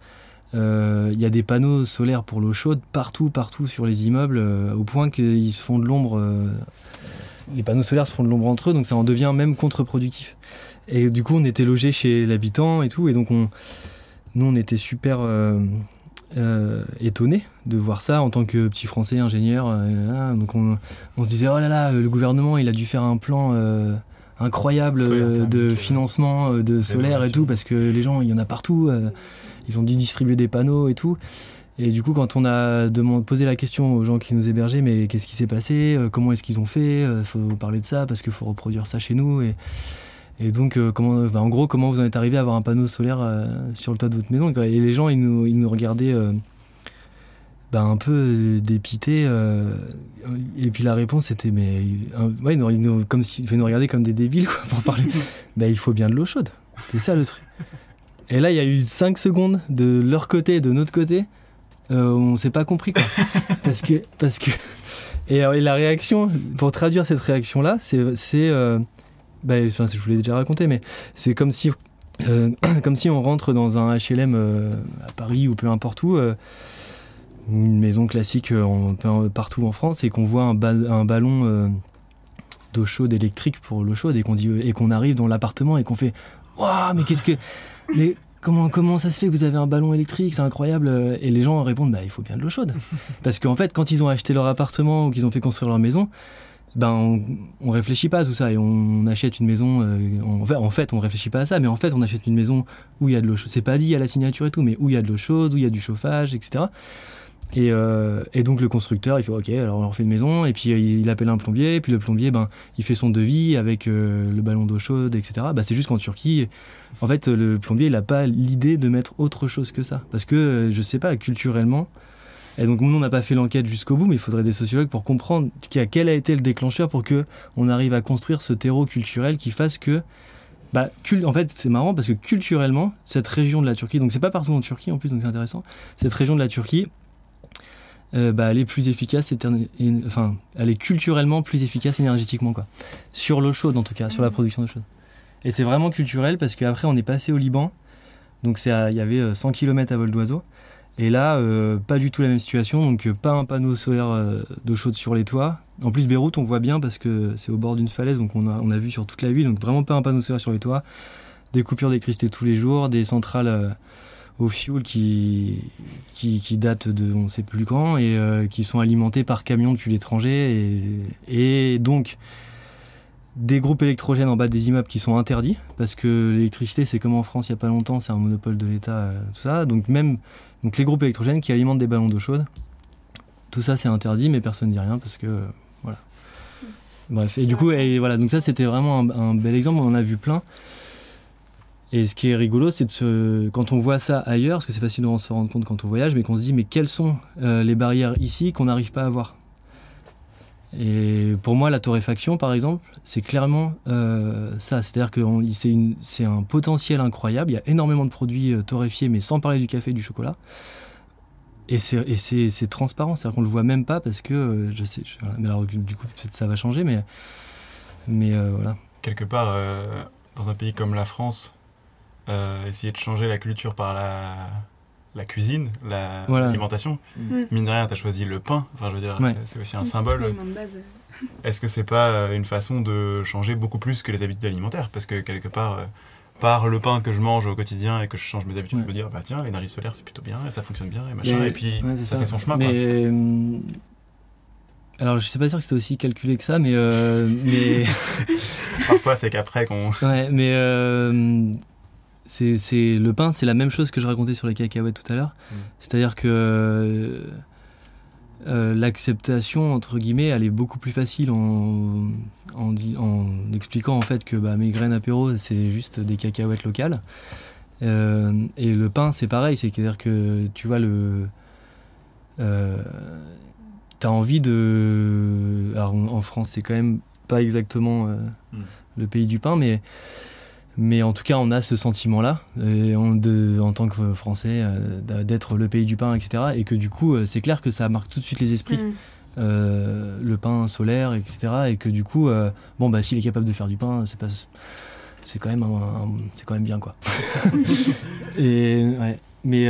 il y a des panneaux solaires pour l'eau chaude partout, partout sur les immeubles, au point qu'ils se font de l'ombre. les panneaux solaires se font de l'ombre entre eux, donc ça en devient même contre-productif. Et du coup, on était logé chez l'habitant et tout, et donc on, nous on était super euh, étonné de voir ça en tant que petit français ingénieur. Euh, donc on, se disait oh là là, le gouvernement il a dû faire un plan euh, incroyable de financement de solaire et tout parce que les gens il y en a partout. ils ont dû distribuer des panneaux et tout. Et du coup, quand on a demandé, posé la question aux gens qui nous hébergeaient, mais qu'est-ce qui s'est passé Comment est-ce qu'ils ont fait Il faut parler de ça parce qu'il faut reproduire ça chez nous. Et, et donc, euh, comment, en gros, comment vous en êtes arrivé à avoir un panneau solaire euh, sur le toit de votre maison? Et les gens, ils nous, ils nous regardaient euh, bah, un peu dépités. et puis la réponse était, mais ouais, ils nous, comme si, nous regarder comme des débiles quoi, pour parler. <laughs> bah, il faut bien de l'eau chaude. C'est ça le truc. Et là, il y a eu 5 secondes de leur côté et de notre côté. on s'est pas compris quoi. <laughs> parce que, parce que. Et, et, la réaction, pour traduire cette réaction-là, c'est bah, je vous l'ai déjà raconté, mais c'est comme si, euh, <clears throat> comme si on rentre dans un HLM euh, à Paris ou peu importe où, euh, une maison classique partout en France, et qu'on voit un, un ballon d'eau chaude électrique pour l'eau chaude, et qu'on dit et qu'on arrive dans l'appartement et qu'on fait waouh, mais qu'est-ce que, <laughs> mais comment comment ça se fait que vous avez un ballon électrique, c'est incroyable, et les gens répondent bah il faut bien de l'eau chaude, <laughs> parce qu'en fait quand ils ont acheté leur appartement ou qu'ils ont fait construire leur maison ben on, on, réfléchit pas à tout ça et on achète une maison euh, en, fait, fait on réfléchit pas à ça mais en fait on achète une maison où il y a de l'eau chaude. C'est pas dit à la signature et tout mais où il y a de l'eau chaude où il y a du chauffage etc et, euh, et, donc le constructeur il fait ok alors on refait une maison et puis euh, il appelle un plombier et puis le plombier ben il fait son devis avec le ballon d'eau chaude etc bah, c'est juste qu'en Turquie en fait le plombier il a pas l'idée de mettre autre chose que ça. Parce que je sais pas culturellement et donc, nous, on n'a pas fait l'enquête jusqu'au bout, mais il faudrait des sociologues pour comprendre quel a été le déclencheur pour que on arrive à construire ce terreau culturel qui fasse que. Bah, en fait, c'est marrant parce que culturellement, cette région de la Turquie, donc c'est pas partout en Turquie en plus, donc c'est intéressant, cette région de la Turquie, euh, bah, elle est plus efficace, enfin, elle est culturellement plus efficace énergétiquement, quoi. Sur l'eau chaude, en tout cas, sur la mmh. production d'eau chaude. Et c'est vraiment culturel parce qu'après, on est passé au Liban, donc il y avait 100 euh, km à vol d'oiseau. Et là, euh, pas du tout la même situation, donc euh, pas un panneau solaire euh, d'eau chaude sur les toits. En plus, Beyrouth, on voit bien parce que c'est au bord d'une falaise, donc on a, on a vu sur toute la ville, donc vraiment pas un panneau solaire sur les toits. Des coupures d'électricité tous les jours, des centrales au fioul qui, qui, datent de on ne sait plus quand et qui sont alimentées par camion depuis l'étranger. Et, donc, des groupes électrogènes en bas des immeubles qui sont interdits, parce que l'électricité, c'est comme en France il n'y a pas longtemps, c'est un monopole de l'État, tout ça. Donc même donc les groupes électrogènes qui alimentent des ballons d'eau chaude, tout ça c'est interdit, mais personne ne dit rien parce que voilà. Bref, et du coup, et voilà, donc ça c'était vraiment un, bel exemple, on en a vu plein. Et ce qui est rigolo, c'est de quand on voit ça ailleurs, parce que c'est facile de se rendre compte quand on voyage, mais qu'on se dit, mais quelles sont euh, les barrières ici qu'on n'arrive pas à voir? Et pour moi, la torréfaction, par exemple, c'est clairement euh, ça. C'est-à-dire que c'est un potentiel incroyable. Il y a énormément de produits euh, torréfiés, mais sans parler du café et du chocolat. Et c'est transparent, c'est-à-dire qu'on le voit même pas parce que je sais. mais du coup, ça va changer, mais mais voilà.
Quelque part, dans un pays comme la France, euh, essayer de changer la culture par la, la cuisine, l'alimentation. La, mm. Mine de rien, tu as choisi le pain. Enfin, je veux dire, c'est aussi un symbole. <laughs> Est-ce que c'est pas euh, une façon de changer beaucoup plus que les habitudes alimentaires? Parce que quelque part, euh, par le pain que je mange au quotidien et que je change mes habitudes, je me dire, bah tiens, l'énergie solaire c'est plutôt bien, et ça fonctionne bien, et machin, et puis ça, fait son chemin. Mais,
alors, je suis pas sûr que c'était aussi calculé que ça, mais. mais... <laughs>
Parfois, c'est qu'après qu'on.
Ouais, mais c'est le pain, c'est la même chose que je racontais sur les cacahuètes tout à l'heure. Mm. C'est-à-dire que euh, l'acceptation, entre guillemets, elle est beaucoup plus facile en, en, en expliquant en fait que bah, mes graines apéro, c'est juste des cacahuètes locales. Euh, et le pain, c'est pareil, c'est-à-dire que tu vois, le. Euh, T'as envie de. Alors en France, c'est quand même pas exactement euh, mm. le pays du pain, mais mais en tout cas, on a ce sentiment-là, en tant que Français, euh, d'être le pays du pain, etc. Et que du coup, euh, c'est clair que ça marque tout de suite les esprits. Mm. Euh, le pain solaire, etc. Et que du coup, bon, bah, s'il est capable de faire du pain, c'est pas. C'est quand, même c'est quand même bien, quoi. <laughs> et, ouais. Mais.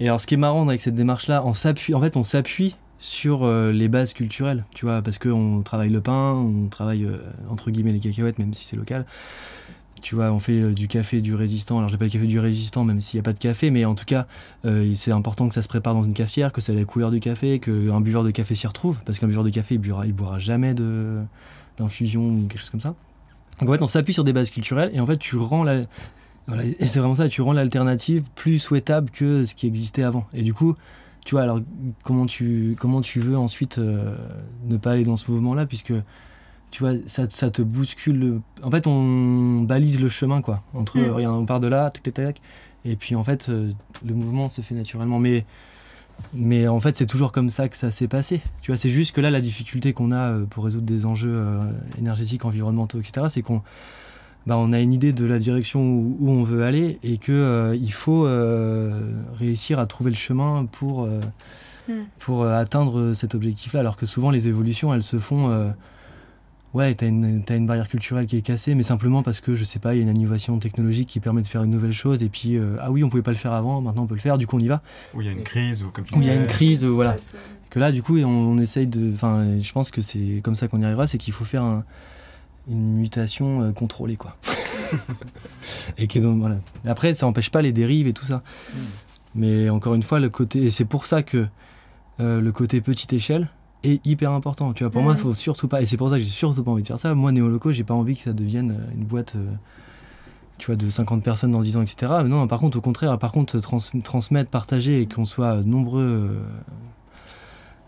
et alors, ce qui est marrant avec cette démarche-là, on s'appuie, en fait, on s'appuie sur les bases culturelles, tu vois, parce qu'on travaille le pain, on travaille entre guillemets les cacahuètes, même si c'est local tu vois, on fait euh, du café du résistant. Alors, j'ai pas le café du résistant, même s'il n'y a pas de café, mais en tout cas, euh, c'est important que ça se prépare dans une cafetière, que ça ait la couleur du café, qu'un buveur de café s'y retrouve, parce qu'un buveur de café, il boira, il boira jamais d'infusion ou quelque chose comme ça. Donc, en fait, on s'appuie sur des bases culturelles et en fait, tu rends la. Voilà, et c'est vraiment ça, tu rends l'alternative plus souhaitable que ce qui existait avant. Et du coup, tu vois, alors comment tu, comment tu veux ensuite euh, ne pas aller dans ce mouvement-là, puisque tu vois, ça, ça, te bouscule. En fait, on balise le chemin, quoi. Entre, mm. rien, on part de là, tac, tac, tac. Et puis, en fait, euh, le mouvement se fait naturellement. Mais, mais en fait, c'est toujours comme ça que ça s'est passé. Tu vois, c'est juste que là, la difficulté qu'on a euh, pour résoudre des enjeux euh, énergétiques, environnementaux, etc., c'est qu'on bah, on a une idée de la direction où, on veut aller et qu'il il faut réussir à trouver le chemin pour, mm. pour atteindre cet objectif-là. Alors que souvent, les évolutions, elles se font ouais, t'as une, as une barrière culturelle qui est cassée, mais simplement parce que, je sais pas, il y a une innovation technologique qui permet de faire une nouvelle chose, et puis, euh, ah oui, on pouvait pas le faire avant, maintenant on peut le faire, du coup on y va.
Ou il y a une crise, ou comme
il y a une crise, voilà. Que là, du coup, on, essaye de. Enfin, je pense que c'est comme ça qu'on y arrivera, c'est qu'il faut faire une mutation euh, contrôlée, quoi. <laughs> et donc, voilà. Après, ça n'empêche pas les dérives et tout ça. Hmm. Mais encore une fois, le côté. Et c'est pour ça que euh, le côté petite échelle, est hyper important. Tu vois, pour moi, il faut surtout pas, et c'est pour ça que j'ai surtout pas envie de faire ça. Moi, Néoloco, j'ai pas envie que ça devienne euh, une boîte, euh, tu vois, de 50 personnes dans 10 ans, etc. non, par contre, au contraire, par contre, transmettre, partager et qu'on soit nombreux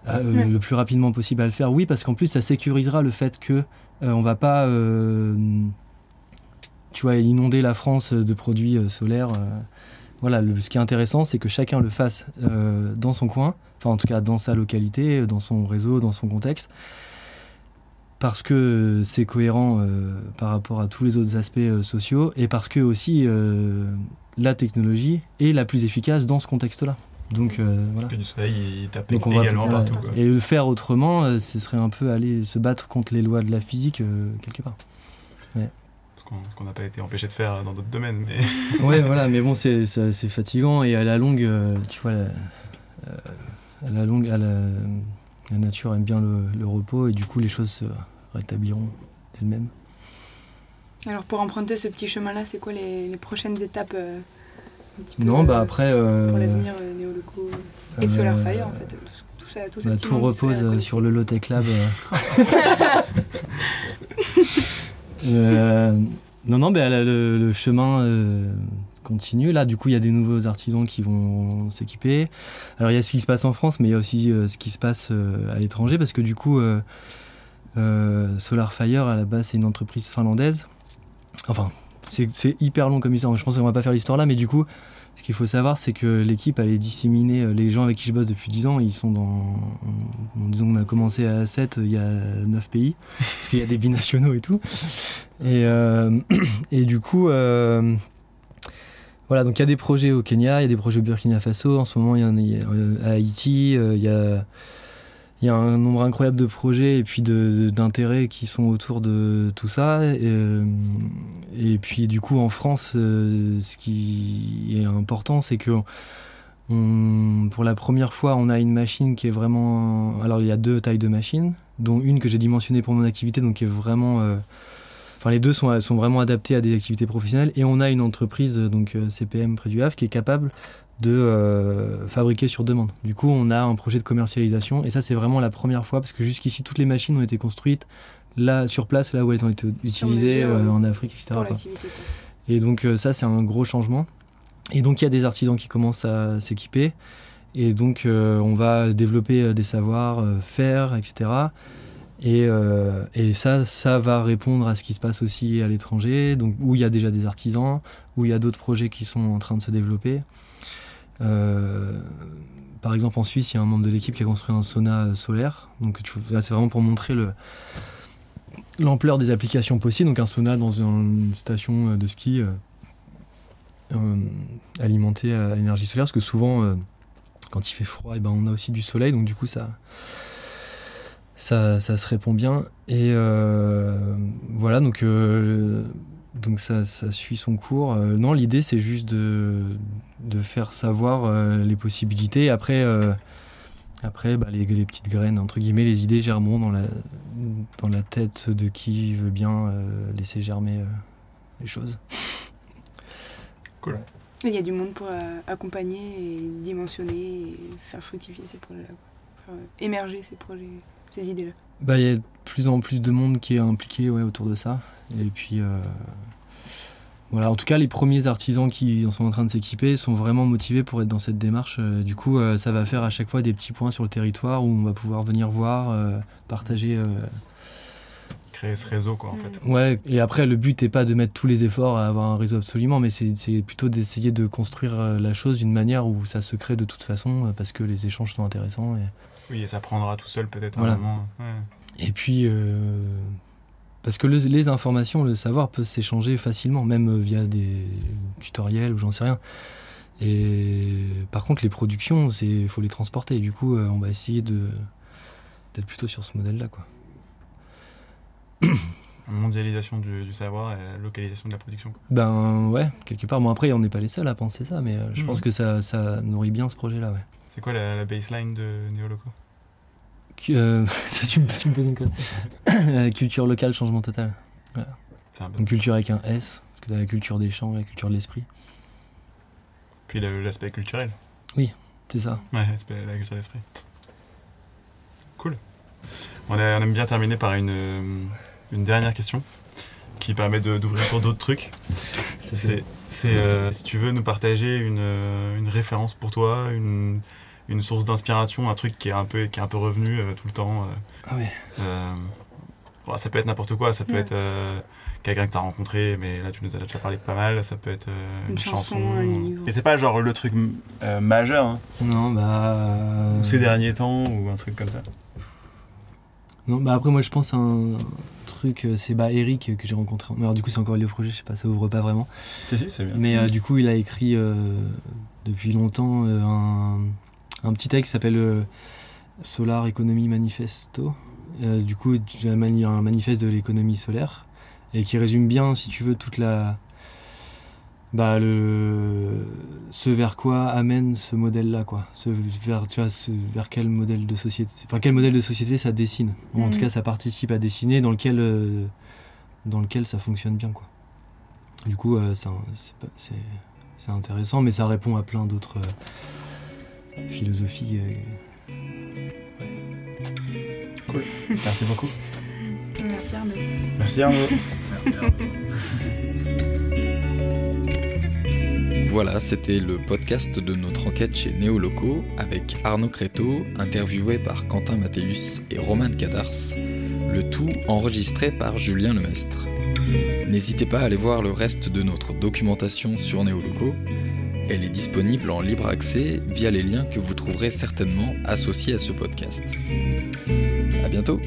euh, le plus rapidement possible à le faire, oui, parce qu'en plus, ça sécurisera le fait que on va pas, tu vois, inonder la France de produits solaires. voilà, ce qui est intéressant, c'est que chacun le fasse dans son coin enfin en tout cas dans sa localité, dans son réseau, dans son contexte, parce que c'est cohérent euh, par rapport à tous les autres aspects euh, sociaux, et parce que aussi euh, la technologie est la plus efficace dans ce contexte-là. Donc, voilà.
Parce que du soleil, il également partout.
Et le faire autrement, ce serait un peu aller se battre contre les lois de la physique quelque part.
Ce qu'on n'a pas été empêché de faire dans d'autres domaines.
Mais... <laughs> ouais, voilà, mais bon, c'est fatigant et à la longue, tu vois, la, longue, la, la, nature aime bien le, repos et du coup les choses se rétabliront d'elles-mêmes.
Alors pour emprunter ce petit chemin-là, c'est quoi les, prochaines étapes euh,
Non, bah après...
Euh, pour l'avenir euh, Néoloco et Solar Fire en fait. Tout, ça, tout,
bah, tout repose sur le Lotec Lab. <laughs> non, non, ben, le, chemin continue. Là, du coup, il y a des nouveaux artisans qui vont s'équiper. Alors, il y a ce qui se passe en France, mais il y a aussi ce qui se passe à l'étranger, parce que du coup, Solarfire, à la base, c'est une entreprise finlandaise. Enfin, c'est hyper long comme histoire. Je pense qu'on va pas faire l'histoire là, mais du coup, ce qu'il faut savoir, c'est que l'équipe, elle est disséminée. Euh, les gens avec qui je bosse depuis 10 ans, ils sont dans. Disons qu'on a commencé à 7, il y a 9 pays, <laughs> parce qu'il y a des binationaux et tout. Et, euh, <clears throat> et du coup. Euh, voilà, donc il y a des projets au Kenya, il y a des projets au Burkina Faso, en ce moment il y en a à Haïti, il y a il y a un nombre incroyable de projets et puis d'intérêts qui sont autour de tout ça. Et, euh, puis du coup en France, euh, ce qui est important, c'est que pour la première fois, on a une machine qui est vraiment... Alors il y a deux tailles de machines, dont une que j'ai dimensionnée pour mon activité, donc qui est vraiment... Euh, enfin, les deux sont, sont vraiment adaptés à des activités professionnelles. Et on a une entreprise, donc CPM près du Havre, qui est capable de euh, fabriquer sur demande. Du coup, on a un projet de commercialisation et ça, c'est vraiment la première fois parce que jusqu'ici, toutes les machines ont été construites là sur place, là où elles ont été utilisées euh, en Afrique, etc. Et donc, euh, ça, c'est un gros changement. Et donc, il y a des artisans qui commencent à s'équiper. Et donc, on va développer des savoirs, faire, etc. Et, et, ça, ça va répondre à ce qui se passe aussi à l'étranger, donc où il y a déjà des artisans, où il y a d'autres projets qui sont en train de se développer. Euh, par exemple, en Suisse, il y a un membre de l'équipe qui a construit un sauna solaire. Donc, c'est vraiment pour montrer le, l'ampleur des applications possibles. Donc, un sauna dans une station de ski euh, euh, alimenté à l'énergie solaire. Parce que souvent, quand il fait froid, et eh ben, on a aussi du soleil. Donc, du coup, ça, ça, ça se répond bien. Et voilà, donc donc ça, suit son cours. Euh, non, l'idée c'est juste de, de, faire savoir euh, les possibilités. Après, euh, après bah, les, les, petites graines, entre guillemets, les idées germeront dans la, dans la tête de qui veut bien laisser germer les choses. <laughs>
Cool.
Il y a du monde pour accompagner et dimensionner et faire fructifier ces projets-là. émerger ces projets, ces idées-là.
Bah, il y a de plus en plus de monde qui est impliqué ouais, autour de ça. Et puis, euh, voilà, en tout cas, les premiers artisans qui sont en train de s'équiper sont vraiment motivés pour être dans cette démarche. Euh, du coup, euh, ça va faire à chaque fois des petits points sur le territoire où on va pouvoir venir voir, partager.
Créer ce réseau, quoi, en fait.
Ouais, et après, le but n'est pas de mettre tous les efforts à avoir un réseau absolument, mais c'est plutôt d'essayer de construire la chose d'une manière où ça se crée de toute façon, parce que les échanges sont intéressants. Et...
Oui, et ça prendra tout seul peut-être un moment.
Et puis, parce que les informations, le savoir peut s'échanger facilement, même euh, via des tutoriels ou j'en sais rien. Et par contre, les productions, il faut les transporter. Du coup, euh, on va essayer de d'être plutôt sur ce modèle-là, quoi. <coughs>
mondialisation du, savoir et localisation de la production.
Ben ouais, quelque part. Bon après, on n'est pas les seuls à penser ça, mais euh, je pense mhm. que ça, ça, nourrit bien ce projet-là, ouais.
C'est quoi la, la baseline de Néoloco
euh, <laughs> tu, me, poses une colle. <coughs> Euh, culture locale, changement total. Une culture avec un S, parce que tu as la culture des champs, la culture de l'esprit.
Puis l'aspect culturel.
Oui, c'est ça.
Ouais, la culture de l'esprit. Cool. On, aime bien terminer par une, euh, une dernière question qui permet d'ouvrir pour d'autres trucs. C'est si tu veux nous partager une, une référence pour toi, une, une source d'inspiration, un truc qui est un peu, qui est un peu revenu euh, tout le temps. Euh.
ah ouais.
Euh, ça peut être n'importe quoi, ça peut être quelqu'un que tu as rencontré, mais là tu nous as déjà parlé de pas mal, ça peut être une, chanson. Un livre. Et c'est pas genre le truc majeur. Hein.
Non, bah.
Ou ces derniers temps, ou un truc comme ça.
Non, bah après moi je pense à un truc, c'est bah Eric que j'ai rencontré. Alors du coup c'est encore lié au projet, je sais pas, ça ouvre pas vraiment.
Si, si, c'est bien.
Mais du coup il a écrit depuis longtemps un un petit texte qui s'appelle euh, Solar Economy Manifesto. Euh, du coup, un manifeste de l'économie solaire et qui résume bien, si tu veux, toute la. Bah, le, ce vers quoi amène ce modèle-là, quoi. Ce vers, tu vois, ce vers quel modèle de société. Enfin, quel modèle de société ça dessine. en tout mm. cas, ça participe à dessiner dans lequel, euh, dans lequel ça fonctionne bien, quoi. Du coup, c'est intéressant, mais ça répond à plein d'autres philosophie. Euh,
cool. Merci beaucoup.
Merci Arnaud.
Merci Arnaud.
Merci Arnaud. Voilà, c'était le podcast de notre enquête chez Néoloco avec Arnaud Créteau, interviewé par Quentin Mathéus et Roman Cadars, le tout enregistré par Julien Lemestre. N'hésitez pas à aller voir le reste de notre documentation sur Néoloco. Elle est disponible en libre accès via les liens que vous trouverez certainement associés à ce podcast. A bientôt